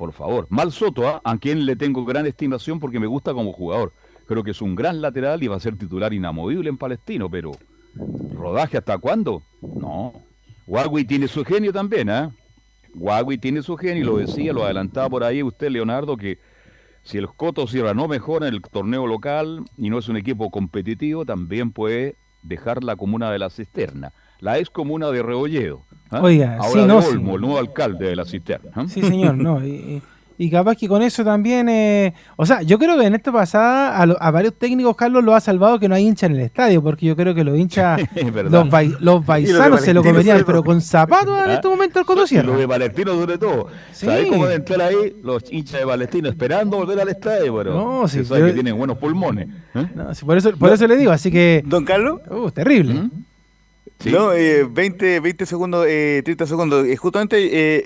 Por favor, Mal Soto, ¿eh? a quien le tengo gran estimación porque me gusta como jugador. Creo que es un gran lateral y va a ser titular inamovible en Palestino, pero ¿rodaje hasta cuándo? No. Huawei tiene su genio también, ¿eh? Huawei tiene su genio, lo decía, lo adelantaba por ahí usted, Leonardo, que si el Coto Sierra no mejora en el torneo local y no es un equipo competitivo, también puede dejar la comuna de la cisterna, la ex comuna de Rebolledo. ¿eh? Oiga, Ahora sí, de no, Olmo, sí. el nuevo alcalde de la cisterna. ¿eh? Sí, señor, no. Y, y capaz que con eso también. eh, o sea, yo creo que en esta pasada a, lo- a varios técnicos, Carlos, lo ha salvado que no hay hincha en el estadio, porque yo creo que los hinchas, (laughs) Es verdad. los, bai- los paisanos se lo comerían, pero con zapatos en ¿Ah? este momento el Coto Y Sierra. lo de Palestino sobre todo. Sí. ¿Sabés cómo de entrar ahí? Los hinchas de Palestino esperando volver al estadio, pero No, sí, se sabe pero- que tienen buenos pulmones. ¿eh? No, sí, por eso, por eso le digo, así que. Don Carlos. Uh, terrible. No, eh, 20, 20 segundos, eh, 30 segundos. Eh, justamente eh,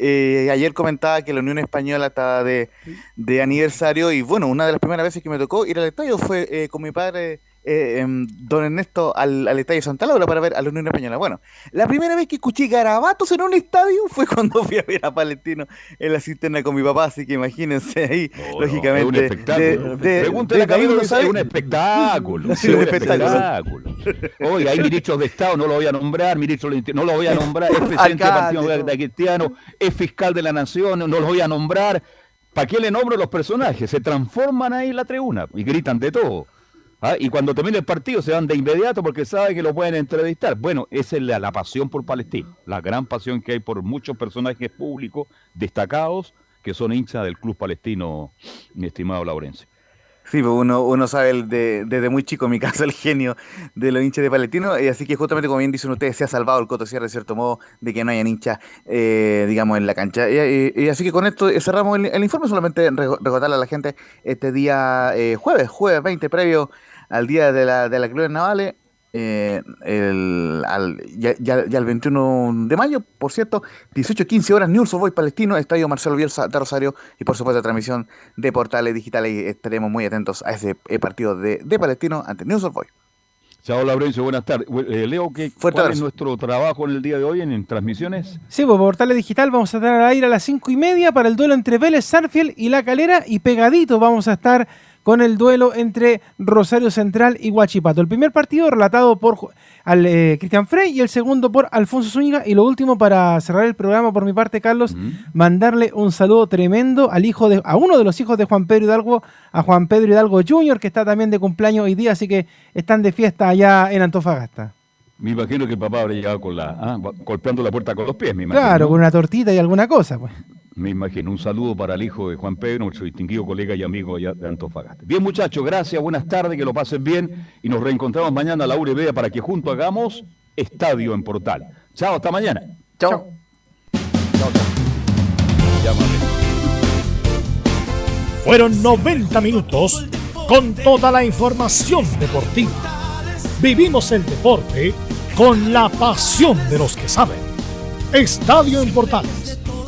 eh, ayer comentaba que la Unión Española estaba de, de aniversario y bueno, una de las primeras veces que me tocó ir al estadio fue eh, con mi padre, eh, em, don Ernesto, al, al estadio Santa Laura para ver a la Unión Española. Bueno, la primera vez que escuché garabatos en un estadio (laughs) fue cuando fui a ver a Palestino en la cisterna con mi papá, así que imagínense ahí, lógicamente. es un espectáculo. A de ahí Camilo, es un espectáculo. Sí, es un espectáculo. espectáculo. Oiga, hay ministros de Estado, no lo voy a nombrar, ministro del Interior, no lo voy a nombrar, es presidente del Partido de Cristiano, es fiscal de la Nación, no lo voy a nombrar. ¿Para qué le nombro los personajes? Se transforman ahí en la tribuna y gritan de todo. ¿Ah? Y cuando termina el partido se van de inmediato porque saben que lo pueden entrevistar. Bueno, esa es la, pasión por Palestina, la gran pasión que hay por muchos personajes públicos destacados que son hinchas del club palestino, mi estimado Laurencio. Sí, pues uno, uno sabe desde muy chico, en mi (laughs) caso, el genio de los hinchas de Palestino. Y así que justamente, como bien dicen ustedes, se ha salvado el Coto Sierra, de cierto modo, de que no hayan hinchas, eh, digamos, en la cancha. Y, así que con esto cerramos el, informe. Solamente recordarle a la gente este día eh, jueves, jueves 20, previo al día de la, de la Clubes Navales. eh, el, al- ya, ya- ya el 21 de mayo, por cierto, 18-15 horas, News Boy Palestino, Estadio Marcelo Bielsa de Rosario y por supuesto transmisión de portales digitales y estaremos muy atentos a ese eh, partido de, de Palestino ante News Boy. Chao, Laurencio, buenas tardes. Eh, Leo, ¿qué, ¿cuál es nuestro trabajo en el día de hoy en, transmisiones? Sí, pues por Portales Digital vamos a estar al aire a las cinco y media para el duelo entre Vélez, Sarfield y La Calera y pegadito vamos a estar con el duelo entre Rosario Central y Huachipato. El primer partido relatado por eh, Cristian Frey y el segundo por Alfonso Zúñiga. Y lo último, para cerrar el programa por mi parte, Carlos, mandarle un saludo tremendo al hijo de, a uno de los hijos de Juan Pedro Hidalgo, a Juan Pedro Hidalgo Jr., que está también de cumpleaños hoy día, así que están de fiesta allá en Antofagasta. Me imagino que el papá habría llegado con la, ah, golpeando la puerta con los pies, me imagino. Claro, con una tortita y alguna cosa, pues. Me imagino. Un saludo para el hijo de Juan Pedro, nuestro distinguido colega y amigo allá de Antofagasta. Bien, muchachos, gracias, buenas tardes, que lo pasen bien y nos reencontramos mañana a la URB para que juntos hagamos Estadio en Portal. Chao, hasta mañana. Chao. Chao, chao. Fueron 90 minutos con toda la información deportiva. Vivimos el deporte con la pasión de los que saben. Estadio en Portales